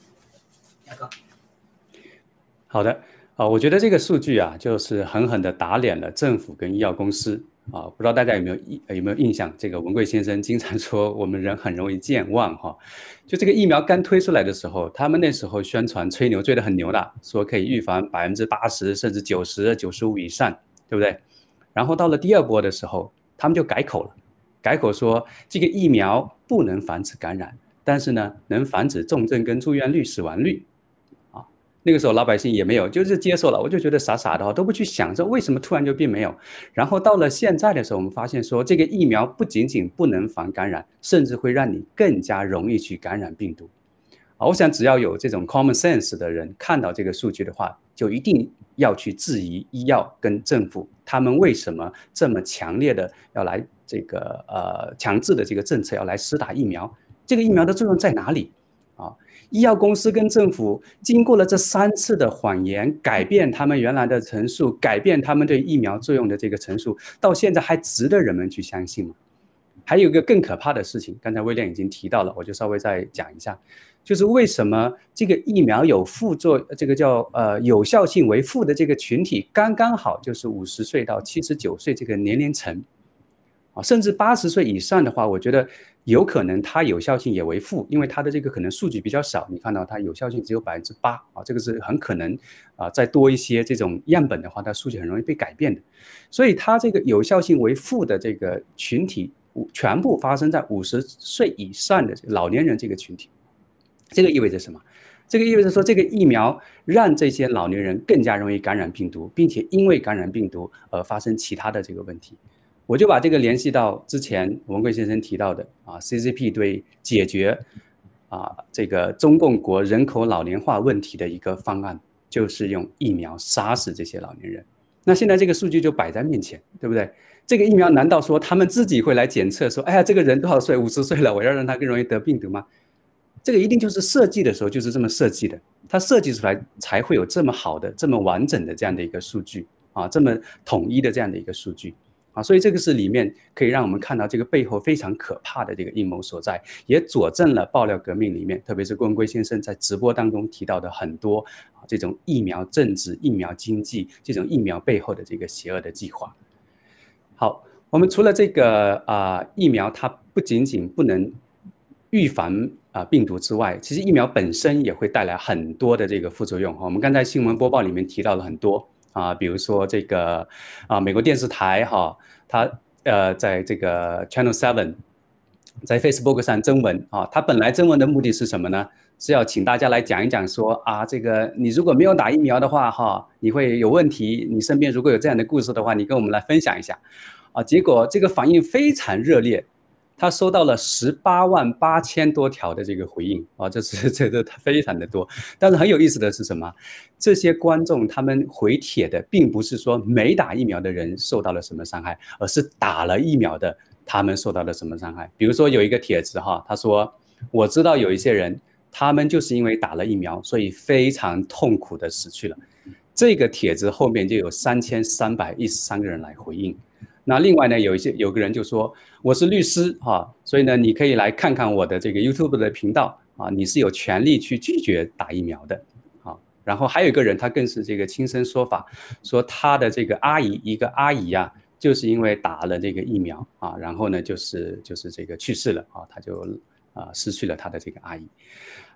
亚哥，好的。啊，我觉得这个数据啊，就是狠狠地打脸了政府跟医药公司啊！不知道大家有没有印有没有印象？这个文贵先生经常说我们人很容易健忘哈。就这个疫苗刚推出来的时候，他们那时候宣传吹牛吹得很牛的，说可以预防百分之八十甚至九十九十五以上，对不对？然后到了第二波的时候，他们就改口了，改口说这个疫苗不能防止感染，但是呢，能防止重症跟住院率、死亡率。啊那个时候老百姓也没有，就是接受了，我就觉得傻傻的，都不去想这为什么突然就并没有。然后到了现在的时候，我们发现说这个疫苗不仅仅不能防感染，甚至会让你更加容易去感染病毒。啊，我想只要有这种 common sense 的人看到这个数据的话，就一定要去质疑医药跟政府他们为什么这么强烈的要来这个呃强制的这个政策要来施打疫苗，这个疫苗的作用在哪里啊？医药公司跟政府经过了这三次的谎言，改变他们原来的陈述，改变他们对疫苗作用的这个陈述，到现在还值得人们去相信吗？还有一个更可怕的事情，刚才威廉已经提到了，我就稍微再讲一下，就是为什么这个疫苗有副作，这个叫呃有效性为负的这个群体，刚刚好就是五十岁到七十九岁这个年龄层，甚至八十岁以上的话，我觉得。有可能它有效性也为负，因为它的这个可能数据比较少，你看到它有效性只有百分之八啊，这个是很可能啊，再多一些这种样本的话，它数据很容易被改变的。所以它这个有效性为负的这个群体，全部发生在五十岁以上的老年人这个群体。这个意味着什么？这个意味着说，这个疫苗让这些老年人更加容易感染病毒，并且因为感染病毒而发生其他的这个问题。我就把这个联系到之前文贵先生提到的啊，CCP 对解决啊这个中共国人口老龄化问题的一个方案，就是用疫苗杀死这些老年人。那现在这个数据就摆在面前，对不对？这个疫苗难道说他们自己会来检测说，哎呀，这个人多少岁，五十岁了，我要让他更容易得病毒吗？这个一定就是设计的时候就是这么设计的，它设计出来才会有这么好的、这么完整的这样的一个数据啊，这么统一的这样的一个数据。啊，所以这个是里面可以让我们看到这个背后非常可怕的这个阴谋所在，也佐证了爆料革命里面，特别是郭文贵先生在直播当中提到的很多啊这种疫苗政治、疫苗经济这种疫苗背后的这个邪恶的计划。好，我们除了这个啊疫苗，它不仅仅不能预防啊病毒之外，其实疫苗本身也会带来很多的这个副作用。我们刚才新闻播报里面提到了很多。啊，比如说这个啊，美国电视台哈，它呃，在这个 Channel Seven，在 Facebook 上征文啊，它本来征文的目的是什么呢？是要请大家来讲一讲说啊，这个你如果没有打疫苗的话哈，你会有问题。你身边如果有这样的故事的话，你跟我们来分享一下啊。结果这个反应非常热烈。他收到了十八万八千多条的这个回应啊，这是这个非常的多。但是很有意思的是什么？这些观众他们回帖的，并不是说没打疫苗的人受到了什么伤害，而是打了疫苗的他们受到了什么伤害。比如说有一个帖子哈，他说我知道有一些人，他们就是因为打了疫苗，所以非常痛苦的死去了。这个帖子后面就有三千三百一十三个人来回应。那另外呢，有一些有个人就说我是律师哈，所以呢，你可以来看看我的这个 YouTube 的频道啊，你是有权利去拒绝打疫苗的啊。然后还有一个人，他更是这个亲身说法，说他的这个阿姨，一个阿姨呀，就是因为打了这个疫苗啊，然后呢，就是就是这个去世了啊，他就啊失去了他的这个阿姨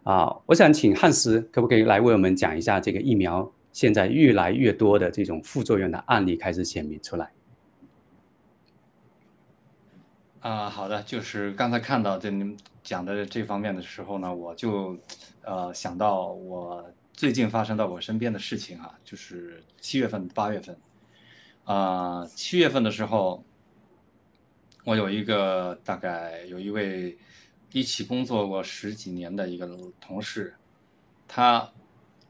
啊。我想请汉斯可不可以来为我们讲一下这个疫苗现在越来越多的这种副作用的案例开始显明出来。啊，好的，就是刚才看到这你们讲的这方面的时候呢，我就，呃，想到我最近发生到我身边的事情哈，就是七月份、八月份，啊，七月份的时候，我有一个大概有一位一起工作过十几年的一个同事，他。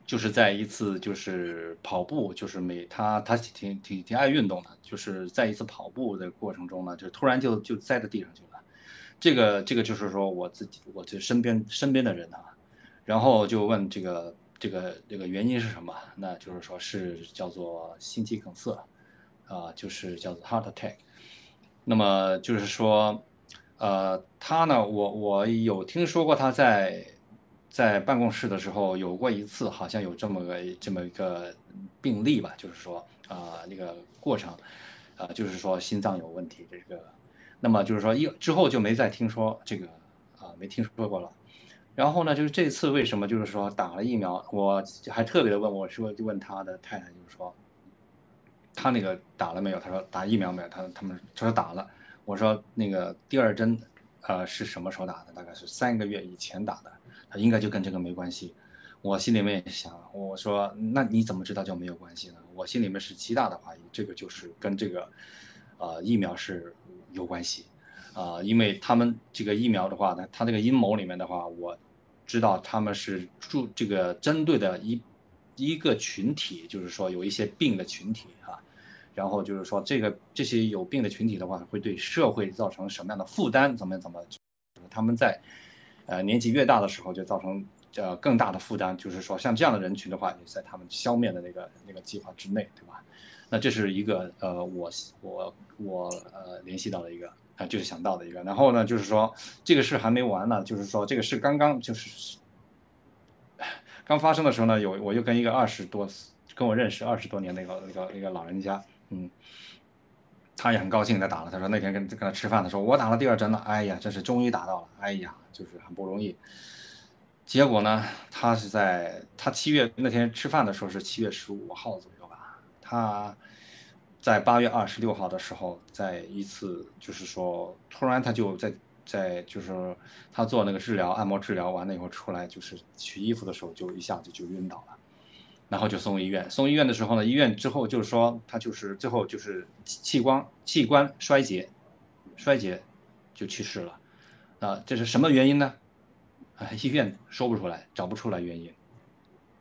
就是在一次就是跑步，就是每他他挺挺挺爱运动的，就是在一次跑步的过程中呢，就突然就就栽到地上去了。这个这个就是说我自己，我这身边身边的人啊，然后就问这个这个这个原因是什么？那就是说是叫做心肌梗塞，啊，就是叫做 heart attack。那么就是说，呃，他呢，我我有听说过他在。在办公室的时候有过一次，好像有这么个这么一个病例吧，就是说啊那个过程，啊就是说心脏有问题这个，那么就是说一之后就没再听说这个啊没听说过了，然后呢就是这次为什么就是说打了疫苗，我还特别的问我说就问他的太太就是说，他那个打了没有？他说打疫苗没有？他他们他说打了，我说那个第二针，呃是什么时候打的？大概是三个月以前打的。应该就跟这个没关系，我心里面也想，我说那你怎么知道就没有关系呢？我心里面是极大的怀疑，这个就是跟这个，呃，疫苗是有关系，啊，因为他们这个疫苗的话呢，他这个阴谋里面的话，我知道他们是注这个针对的一一个群体，就是说有一些病的群体啊，然后就是说这个这些有病的群体的话，会对社会造成什么样的负担？怎么怎么，他们在。呃，年纪越大的时候，就造成呃更大的负担。就是说，像这样的人群的话，也在他们消灭的那个那个计划之内，对吧？那这是一个呃，我我我呃联系到的一个啊，就是想到的一个。然后呢，就是说这个事还没完呢，就是说这个事刚刚就是刚发生的时候呢，有我又跟一个二十多跟我认识二十多年那个那个那个老人家，嗯，他也很高兴的打了。他说那天跟跟他吃饭的时候，我打了第二针了，哎呀，真是终于打到了，哎呀，就是很不容易。结果呢，他是在他七月那天吃饭的时候是七月十五号左右吧，他在八月二十六号的时候，在一次就是说突然他就在在就是他做那个治疗按摩治疗完了以后出来就是取衣服的时候就一下子就晕倒了。然后就送医院，送医院的时候呢，医院之后就是说他就是最后就是器官器官衰竭，衰竭就去世了，啊，这是什么原因呢？啊，医院说不出来，找不出来原因，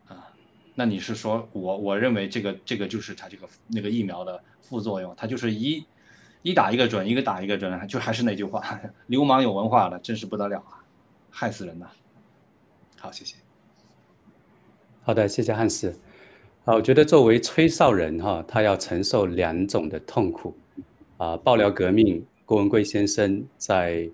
啊，那你是说我我认为这个这个就是他这个那个疫苗的副作用，他就是一一打一个准，一个打一个准，就还是那句话，(laughs) 流氓有文化了，真是不得了啊，害死人呐！好，谢谢。好的，谢谢汉斯。啊，我觉得作为吹哨人哈，他要承受两种的痛苦。啊，爆料革命，郭文贵先生在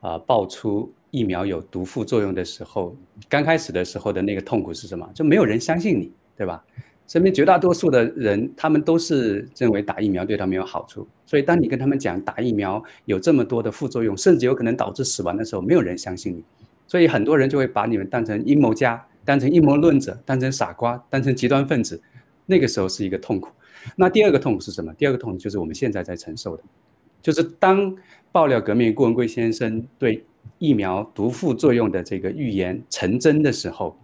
啊爆出疫苗有毒副作用的时候，刚开始的时候的那个痛苦是什么？就没有人相信你，对吧？身边绝大多数的人，他们都是认为打疫苗对他们有好处。所以当你跟他们讲打疫苗有这么多的副作用，甚至有可能导致死亡的时候，没有人相信你。所以很多人就会把你们当成阴谋家。当成阴谋论者，当成傻瓜，当成极端分子，那个时候是一个痛苦。那第二个痛苦是什么？第二个痛苦就是我们现在在承受的，就是当爆料革命顾文贵先生对疫苗毒副作用的这个预言成真的时候，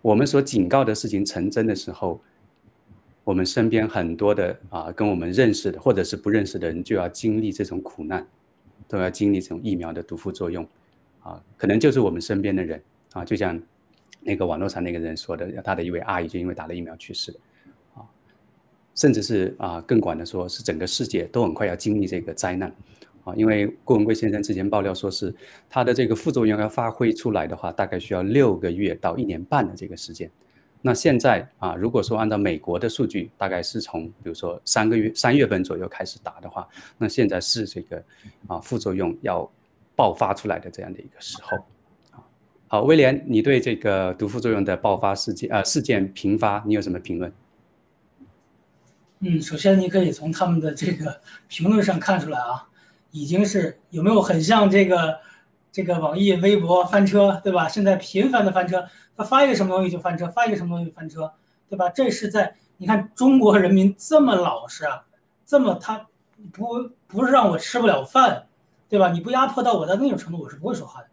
我们所警告的事情成真的时候，我们身边很多的啊，跟我们认识的或者是不认识的人就要经历这种苦难，都要经历这种疫苗的毒副作用，啊，可能就是我们身边的人啊，就像。那个网络上那个人说的，他的一位阿姨就因为打了疫苗去世的，啊，甚至是啊更广的说，是整个世界都很快要经历这个灾难，啊，因为郭文贵先生之前爆料说是他的这个副作用要发挥出来的话，大概需要六个月到一年半的这个时间。那现在啊，如果说按照美国的数据，大概是从比如说三个月三月份左右开始打的话，那现在是这个啊副作用要爆发出来的这样的一个时候。好，威廉，你对这个毒副作用的爆发事件，呃，事件频发，你有什么评论？嗯，首先你可以从他们的这个评论上看出来啊，已经是有没有很像这个这个网易、微博翻车，对吧？现在频繁的翻车，他发一个什么东西就翻车，发一个什么东西翻车，对吧？这是在你看中国人民这么老实啊，这么他不不是让我吃不了饭，对吧？你不压迫到我的那种程度，我是不会说话的。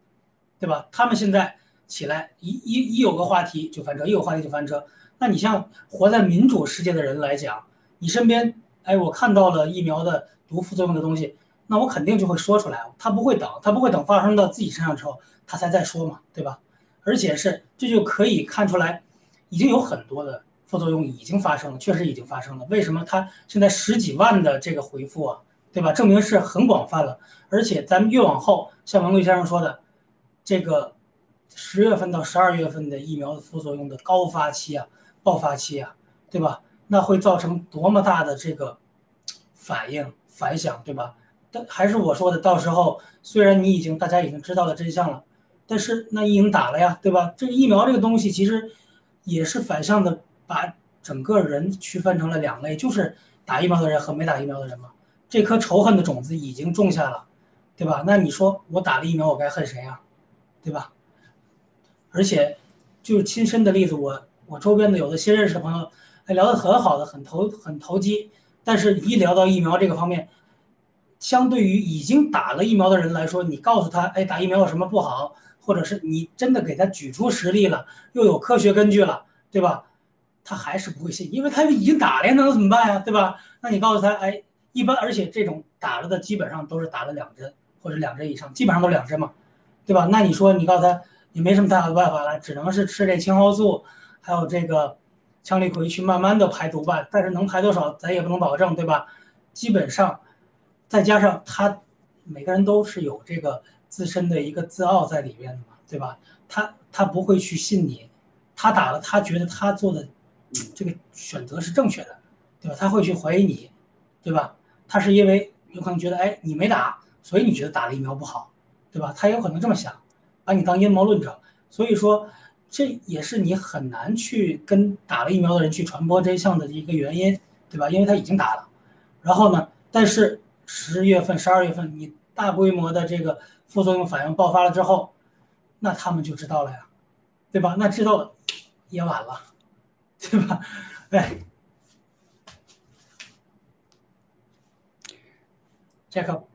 对吧？他们现在起来一一一有个话题就翻车，一有话题就翻车。那你像活在民主世界的人来讲，你身边哎，我看到了疫苗的毒副作用的东西，那我肯定就会说出来。他不会等，他不会等发生到自己身上之后，他才再说嘛，对吧？而且是这就可以看出来，已经有很多的副作用已经发生了，确实已经发生了。为什么他现在十几万的这个回复啊，对吧？证明是很广泛了。而且咱们越往后，像王贵先生说的。这个十月份到十二月份的疫苗的副作用的高发期啊，爆发期啊，对吧？那会造成多么大的这个反应反响，对吧？但还是我说的，到时候虽然你已经大家已经知道了真相了，但是那已经打了呀，对吧？这疫苗这个东西其实也是反向的，把整个人区分成了两类，就是打疫苗的人和没打疫苗的人嘛。这颗仇恨的种子已经种下了，对吧？那你说我打了疫苗，我该恨谁啊？对吧？而且，就是亲身的例子，我我周边的有的新认识的朋友，哎，聊得很好的，很投很投机。但是，一聊到疫苗这个方面，相对于已经打了疫苗的人来说，你告诉他，哎，打疫苗有什么不好，或者是你真的给他举出实例了，又有科学根据了，对吧？他还是不会信，因为他已经打了，能怎么办呀？对吧？那你告诉他，哎，一般，而且这种打了的基本上都是打了两针或者两针以上，基本上都两针嘛。对吧？那你说你告诉他，你没什么太好的办法了，只能是吃这青蒿素，还有这个羟氯喹去慢慢的排毒吧。但是能排多少，咱也不能保证，对吧？基本上，再加上他每个人都是有这个自身的一个自傲在里面的嘛，对吧？他他不会去信你，他打了，他觉得他做的这个选择是正确的，对吧？他会去怀疑你，对吧？他是因为有可能觉得，哎，你没打，所以你觉得打了疫苗不好。对吧？他有可能这么想，把你当阴谋论者，所以说这也是你很难去跟打了疫苗的人去传播真相的一个原因，对吧？因为他已经打了，然后呢，但是十月份、十二月份你大规模的这个副作用反应爆发了之后，那他们就知道了呀，对吧？那知道了也晚了，对吧？哎，杰克。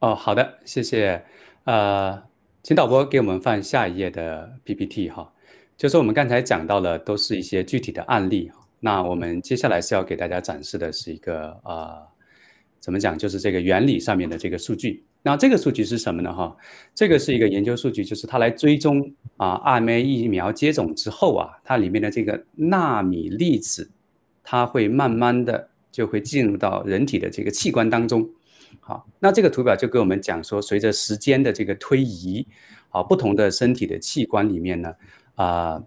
哦，好的，谢谢。呃，请导播给我们放下一页的 PPT 哈，就是我们刚才讲到了，都是一些具体的案例。那我们接下来是要给大家展示的是一个呃，怎么讲？就是这个原理上面的这个数据。那这个数据是什么呢？哈，这个是一个研究数据，就是它来追踪啊，RNA 疫苗接种之后啊，它里面的这个纳米粒子，它会慢慢的就会进入到人体的这个器官当中。好，那这个图表就跟我们讲说，随着时间的这个推移，啊，不同的身体的器官里面呢，啊，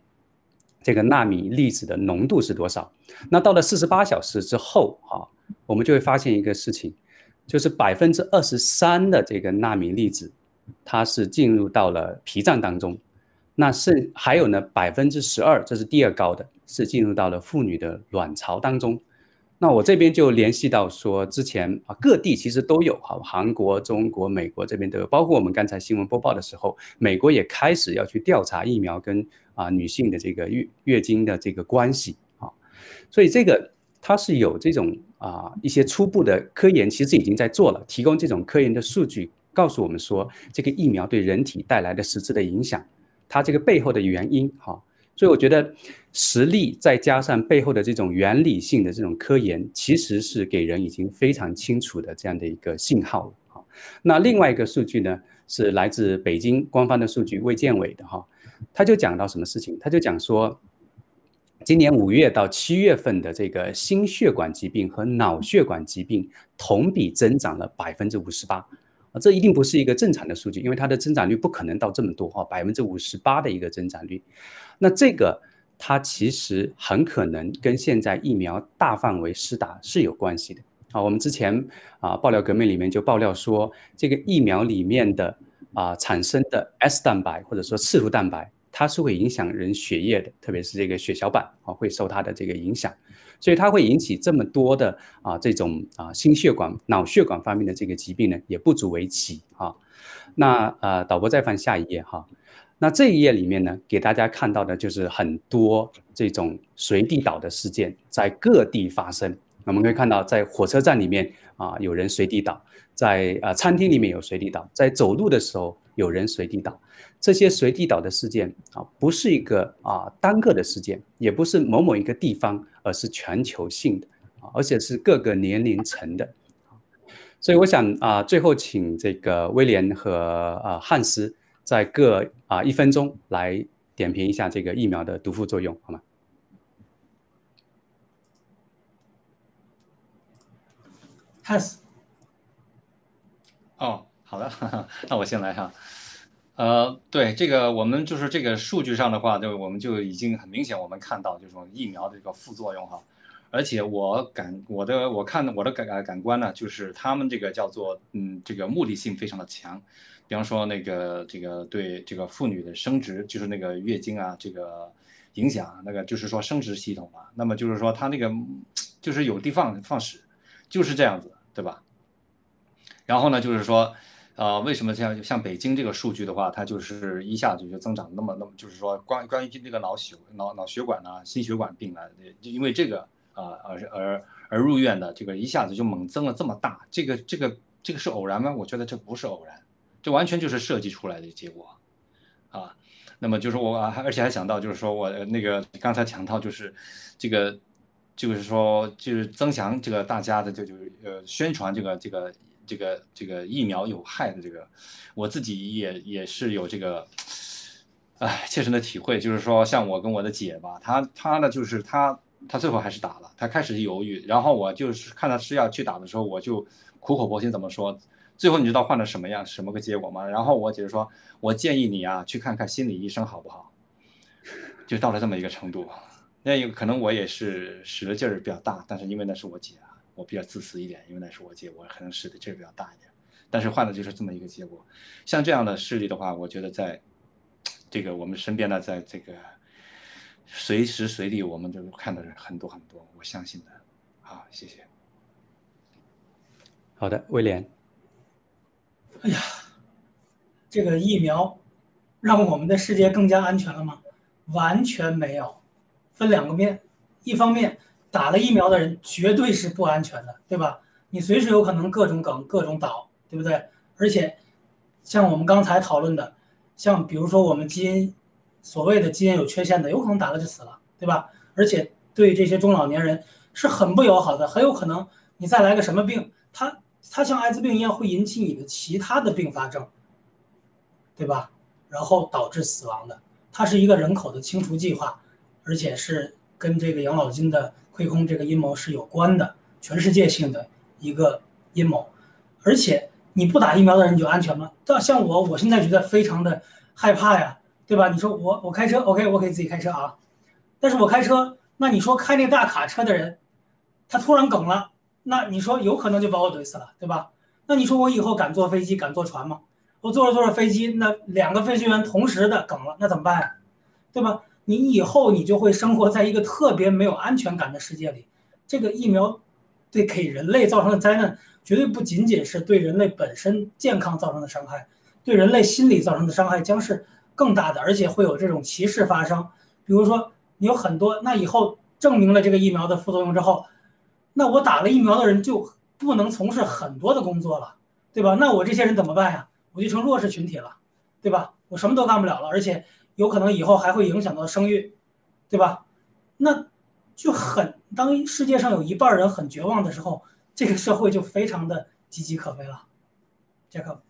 这个纳米粒子的浓度是多少？那到了四十八小时之后，啊，我们就会发现一个事情，就是百分之二十三的这个纳米粒子，它是进入到了脾脏当中，那剩还有呢百分之十二，这是第二高的，是进入到了妇女的卵巢当中。那我这边就联系到说，之前啊各地其实都有哈，韩国、中国、美国这边都有，包括我们刚才新闻播报的时候，美国也开始要去调查疫苗跟啊女性的这个月月经的这个关系啊，所以这个它是有这种啊一些初步的科研，其实已经在做了，提供这种科研的数据，告诉我们说这个疫苗对人体带来的实质的影响，它这个背后的原因哈。所以我觉得实力再加上背后的这种原理性的这种科研，其实是给人已经非常清楚的这样的一个信号了哈。那另外一个数据呢，是来自北京官方的数据，卫健委的哈，他就讲到什么事情？他就讲说，今年五月到七月份的这个心血管疾病和脑血管疾病同比增长了百分之五十八。啊，这一定不是一个正常的数据，因为它的增长率不可能到这么多哈，百分之五十八的一个增长率。那这个它其实很可能跟现在疫苗大范围施打是有关系的啊。我们之前啊爆料革命里面就爆料说，这个疫苗里面的啊产生的 S 蛋白或者说刺突蛋白，它是会影响人血液的，特别是这个血小板啊会受它的这个影响。所以它会引起这么多的啊这种啊心血管、脑血管方面的这个疾病呢，也不足为奇啊。那呃，导播再翻下一页哈。那这一页里面呢，给大家看到的就是很多这种随地倒的事件在各地发生。我们可以看到，在火车站里面啊，有人随地倒；在啊餐厅里面有随地倒；在走路的时候有人随地倒。这些随地倒的事件啊，不是一个啊单个的事件，也不是某某一个地方，而是全球性的啊，而且是各个年龄层的。所以我想啊，最后请这个威廉和啊汉斯在各啊一分钟来点评一下这个疫苗的毒副作用，好吗？？Has，。哦，好的，(laughs) 那我先来哈。呃，对这个，我们就是这个数据上的话，就我们就已经很明显，我们看到就是说疫苗的这个副作用哈，而且我感我的我看我的感感官呢，就是他们这个叫做嗯，这个目的性非常的强，比方说那个这个对这个妇女的生殖，就是那个月经啊这个影响，那个就是说生殖系统嘛，那么就是说它那个就是有地方放矢，就是这样子，对吧？然后呢，就是说。呃，为什么像像北京这个数据的话，它就是一下子就增长那么那么，就是说关关于那个脑血脑脑血管啊、心血管病啊，因为这个啊而而而入院的这个一下子就猛增了这么大，这个这个这个是偶然吗？我觉得这不是偶然，这完全就是设计出来的结果啊。那么就是我而且还想到就是说我那个刚才讲到就是这个就是说就是增强这个大家的就就呃宣传这个这个。这个这个疫苗有害的这个，我自己也也是有这个，哎，切身的体会，就是说，像我跟我的姐吧，她她呢，就是她他最后还是打了，他开始犹豫，然后我就是看他吃药去打的时候，我就苦口婆心怎么说，最后你知道换了什么样什么个结果吗？然后我姐说，我建议你啊去看看心理医生好不好？就到了这么一个程度，那有可能我也是使的劲儿比较大，但是因为那是我姐啊。我比较自私一点，因为那是我姐，我可能使的劲儿比较大一点，但是换的就是这么一个结果。像这样的事例的话，我觉得在这个我们身边呢，在这个随时随地，我们都看到很多很多，我相信的。好，谢谢。好的，威廉。哎呀，这个疫苗让我们的世界更加安全了吗？完全没有，分两个面，一方面打了疫苗的人绝对是不安全的，对吧？你随时有可能各种梗、各种倒，对不对？而且像我们刚才讨论的，像比如说我们基因所谓的基因有缺陷的，有可能打了就死了，对吧？而且对这些中老年人是很不友好的，很有可能你再来个什么病，它它像艾滋病一样会引起你的其他的并发症，对吧？然后导致死亡的。它是一个人口的清除计划，而且是跟这个养老金的亏空这个阴谋是有关的，全世界性的一个阴谋。而且你不打疫苗的人你就安全吗？但像我，我现在觉得非常的害怕呀，对吧？你说我我开车，OK，我可以自己开车啊，但是我开车，那你说开那大卡车的人，他突然梗了，那你说有可能就把我怼死了，对吧？那你说我以后敢坐飞机，敢坐船吗？我坐着坐着飞机，那两个飞行员同时的梗了，那怎么办呀？对吧？你以后你就会生活在一个特别没有安全感的世界里。这个疫苗对给人类造成的灾难，绝对不仅仅是对人类本身健康造成的伤害，对人类心理造成的伤害将是更大的，而且会有这种歧视发生。比如说，你有很多，那以后证明了这个疫苗的副作用之后，那我打了疫苗的人就不能从事很多的工作了，对吧？那我这些人怎么办呀？我就成弱势群体了，对吧？我什么都干不了了，而且有可能以后还会影响到生育，对吧？那就很当世界上有一半人很绝望的时候，这个社会就非常的岌岌可危了。杰克，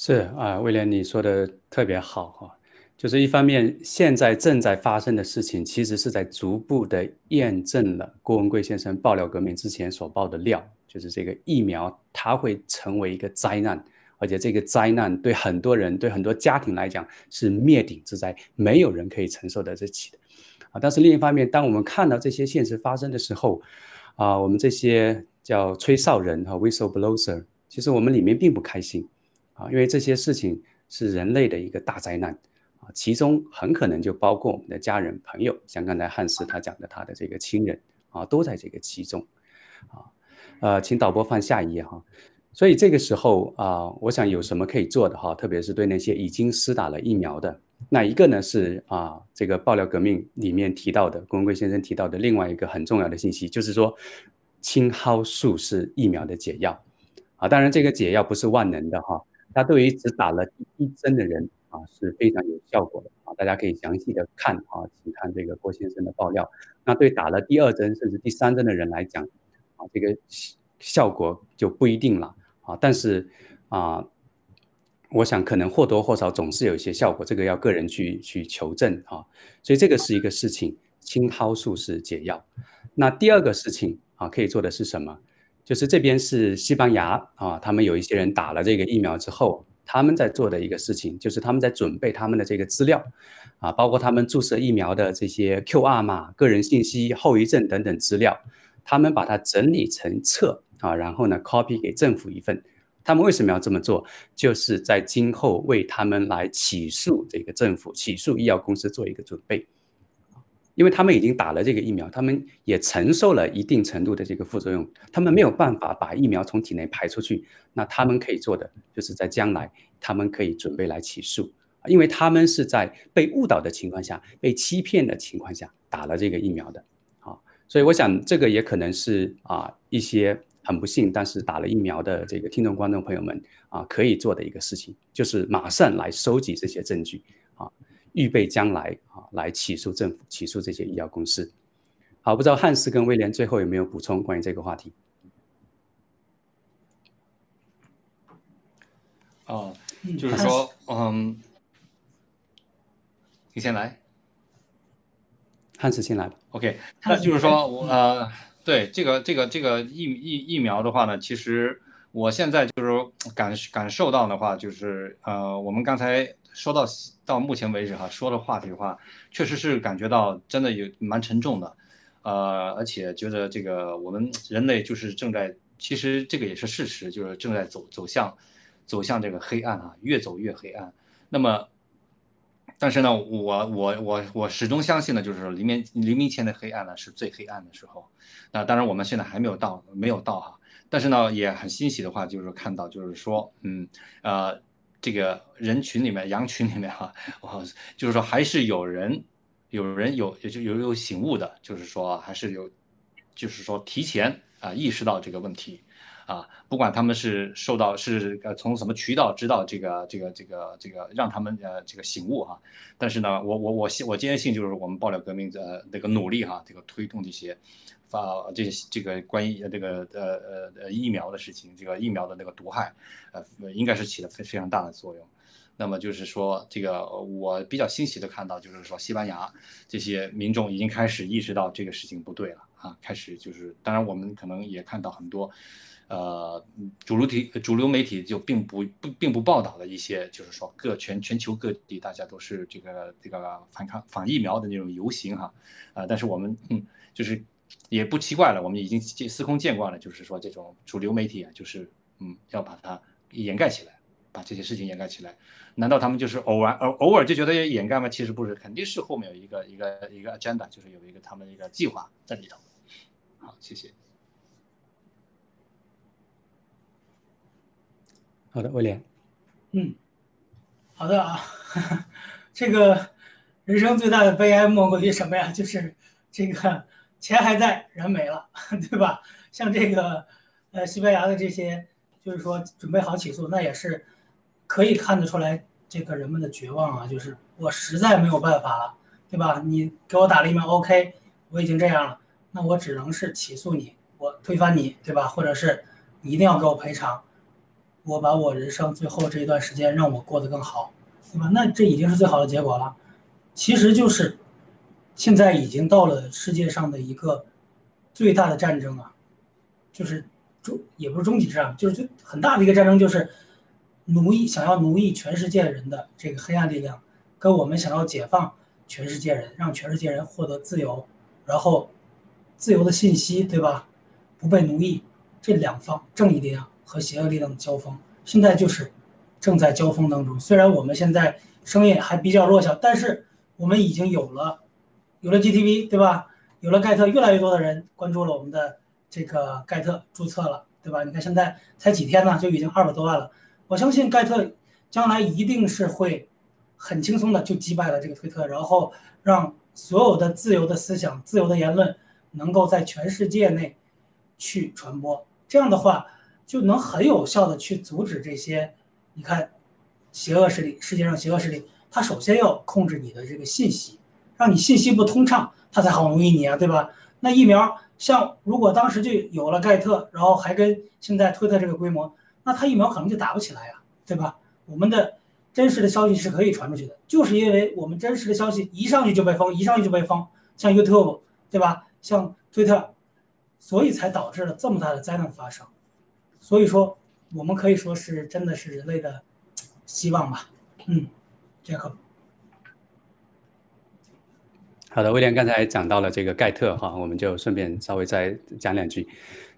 是啊，威廉，你说的特别好哈，就是一方面现在正在发生的事情，其实是在逐步的验证了郭文贵先生爆料革命之前所爆的料。就是这个疫苗，它会成为一个灾难，而且这个灾难对很多人、对很多家庭来讲是灭顶之灾，没有人可以承受得起的。啊，但是另一方面，当我们看到这些现实发生的时候，啊，我们这些叫吹哨人和 whistleblower，其实我们里面并不开心，啊，因为这些事情是人类的一个大灾难，啊，其中很可能就包括我们的家人、朋友，像刚才汉斯他讲的，他的这个亲人，啊，都在这个其中，啊。呃，请导播放下一页哈。所以这个时候啊，我想有什么可以做的哈，特别是对那些已经施打了疫苗的，那一个呢是啊，这个爆料革命里面提到的，龚文贵先生提到的另外一个很重要的信息，就是说青蒿素是疫苗的解药啊。当然，这个解药不是万能的哈，它对于只打了第一针的人啊是非常有效果的啊。大家可以详细的看啊，请看这个郭先生的爆料。那对打了第二针甚至第三针的人来讲，啊，这个效果就不一定了啊，但是啊，我想可能或多或少总是有一些效果，这个要个人去去求证啊。所以这个是一个事情，青蒿素是解药。那第二个事情啊，可以做的是什么？就是这边是西班牙啊，他们有一些人打了这个疫苗之后，他们在做的一个事情，就是他们在准备他们的这个资料啊，包括他们注射疫苗的这些 QR 码、个人信息、后遗症等等资料。他们把它整理成册啊，然后呢，copy 给政府一份。他们为什么要这么做？就是在今后为他们来起诉这个政府、起诉医药公司做一个准备。因为他们已经打了这个疫苗，他们也承受了一定程度的这个副作用，他们没有办法把疫苗从体内排出去。那他们可以做的，就是在将来，他们可以准备来起诉，因为他们是在被误导的情况下、被欺骗的情况下打了这个疫苗的。好所以我想，这个也可能是啊一些很不幸，但是打了疫苗的这个听众观众朋友们啊可以做的一个事情，就是马上来收集这些证据啊，预备将来啊来起诉政府，起诉这些医药公司。好，不知道汉斯跟威廉最后有没有补充关于这个话题？哦，就是说，嗯，你先来。汉斯先来吧。OK，那就是说，我呃，对这个这个这个疫疫疫苗的话呢，其实我现在就是感感受到的话，就是呃，我们刚才说到到目前为止哈说的话题的话，确实是感觉到真的有蛮沉重的，呃，而且觉得这个我们人类就是正在，其实这个也是事实，就是正在走走向走向这个黑暗啊，越走越黑暗。那么。但是呢，我我我我始终相信呢，就是黎明黎明前的黑暗呢是最黑暗的时候。那当然我们现在还没有到，没有到哈。但是呢，也很欣喜的话，就是看到，就是说，嗯，呃，这个人群里面，羊群里面哈，我就是说还是有人，有人有也就有有醒悟的，就是说还是有，就是说提前啊意识到这个问题。啊，不管他们是受到是呃从什么渠道知道这个这个这个这个让他们呃这个醒悟哈，但是呢，我我我信我坚信就是我们爆料革命的那个努力哈，这个推动这些发这些这个关于这个呃呃呃疫苗的事情，这个疫苗的那个毒害，呃应该是起了非非常大的作用。那么就是说，这个我比较欣喜的看到，就是说西班牙这些民众已经开始意识到这个事情不对了啊，开始就是当然我们可能也看到很多。呃，主流体主流媒体就并不不并不报道的一些，就是说各全全球各地大家都是这个这个反抗反疫苗的那种游行哈，啊，但是我们嗯就是也不奇怪了，我们已经见司空见惯了，就是说这种主流媒体啊，就是嗯要把它掩盖起来，把这些事情掩盖起来，难道他们就是偶然偶偶尔就觉得掩盖吗？其实不是，肯定是后面有一个一个一个 agenda，就是有一个他们的一个计划在里头。好，谢谢。好的，威廉。嗯，好的啊，(laughs) 这个人生最大的悲哀莫过于什么呀？就是这个钱还在，人没了，(laughs) 对吧？像这个呃西班牙的这些，就是说准备好起诉，那也是可以看得出来这个人们的绝望啊。就是我实在没有办法了，对吧？你给我打了疫苗，OK，我已经这样了，那我只能是起诉你，我推翻你，对吧？或者是你一定要给我赔偿。我把我人生最后这一段时间让我过得更好，对吧？那这已经是最好的结果了。其实就是，现在已经到了世界上的一个最大的战争啊，就是终也不是终极之战，就是最很大的一个战争，就是奴役想要奴役全世界人的这个黑暗力量，跟我们想要解放全世界人，让全世界人获得自由，然后自由的信息，对吧？不被奴役，这两方正义力量。和邪恶力量的交锋，现在就是正在交锋当中。虽然我们现在声音还比较弱小，但是我们已经有了有了 GTV，对吧？有了盖特，越来越多的人关注了我们的这个盖特，注册了，对吧？你看现在才几天呢，就已经二百多万了。我相信盖特将来一定是会很轻松的就击败了这个推特，然后让所有的自由的思想、自由的言论能够在全世界内去传播。这样的话。就能很有效的去阻止这些，你看，邪恶势力，世界上邪恶势力，他首先要控制你的这个信息，让你信息不通畅，他才好奴役你啊，对吧？那疫苗，像如果当时就有了盖特，然后还跟现在推特这个规模，那他疫苗可能就打不起来呀，对吧？我们的真实的消息是可以传出去的，就是因为我们真实的消息一上去就被封，一上去就被封，像 YouTube，对吧？像推特，所以才导致了这么大的灾难发生。所以说，我们可以说是真的是人类的希望吧。嗯，杰克。好的，威廉刚才讲到了这个盖特哈，我们就顺便稍微再讲两句。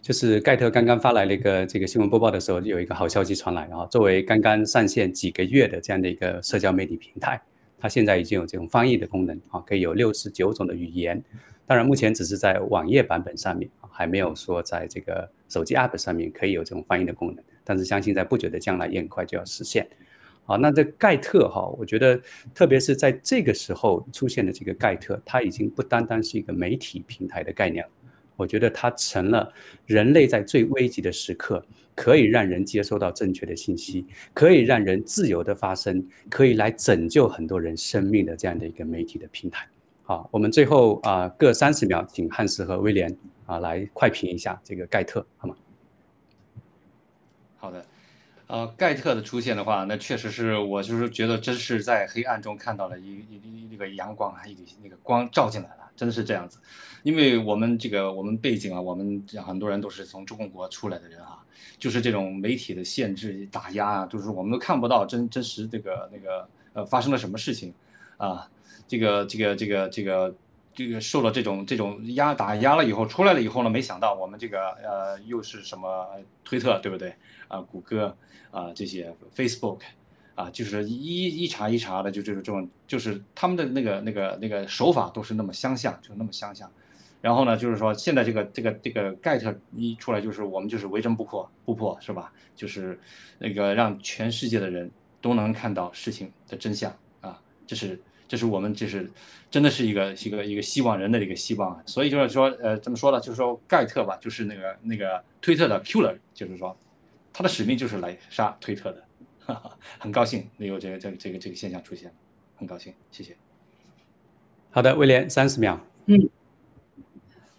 就是盖特刚刚发来了一个这个新闻播报的时候，有一个好消息传来啊。作为刚刚上线几个月的这样的一个社交媒体平台，它现在已经有这种翻译的功能啊，可以有六十九种的语言。当然，目前只是在网页版本上面，还没有说在这个。手机 App 上面可以有这种翻译的功能，但是相信在不久的将来也很快就要实现。好，那这盖特哈，我觉得特别是在这个时候出现的这个盖特，它已经不单单是一个媒体平台的概念，我觉得它成了人类在最危急的时刻可以让人接收到正确的信息，可以让人自由的发声，可以来拯救很多人生命的这样的一个媒体的平台。好，我们最后啊各三十秒，请汉斯和威廉。啊，来快评一下这个盖特，好吗？好的，呃，盖特的出现的话，那确实是我就是觉得真是在黑暗中看到了一一一个阳光啊，一个那个光照进来了，真的是这样子。因为我们这个我们背景啊，我们很多人都是从中国出来的人啊，就是这种媒体的限制打压啊，就是我们都看不到真真实这个那个呃发生了什么事情啊，这个这个这个这个。这个受了这种这种压打压了以后出来了以后呢，没想到我们这个呃又是什么推特对不对啊？谷歌啊这些 Facebook 啊，就是一一茬一茬的，就就是这种，就是他们的那个那个那个手法都是那么相像，就那么相像。然后呢，就是说现在这个这个这个盖特一出来，就是我们就是为真不破不破，是吧？就是那个让全世界的人都能看到事情的真相啊，这是这是我们这是真的是一个一个一个希望人的一个希望。所以就是说，呃，怎么说呢？就是说盖特吧，就是那个那个推特的 killer，就是说他的使命就是来杀推特的。哈哈很高兴没有这个这个这个这个现象出现，很高兴，谢谢。好的，威廉，三十秒。嗯，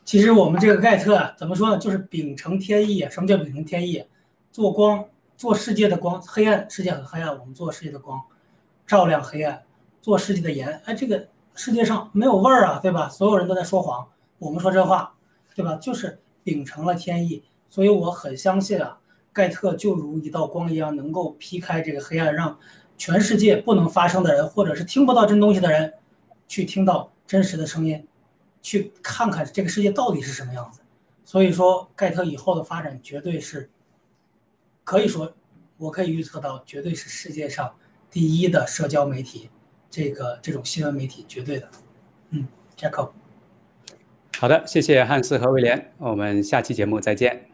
其实我们这个盖特啊，怎么说呢？就是秉承天意。什么叫秉承天意？做光，做世界的光。黑暗世界很黑暗，我们做世界的光，照亮黑暗，做世界的盐。哎，这个世界上没有味儿啊，对吧？所有人都在说谎，我们说这话，对吧？就是秉承了天意，所以我很相信啊。盖特就如一道光一样，能够劈开这个黑暗，让全世界不能发声的人，或者是听不到真东西的人，去听到真实的声音，去看看这个世界到底是什么样子。所以说，盖特以后的发展绝对是，可以说，我可以预测到，绝对是世界上第一的社交媒体，这个这种新闻媒体，绝对的。嗯，Jacko。好的，谢谢汉斯和威廉，我们下期节目再见。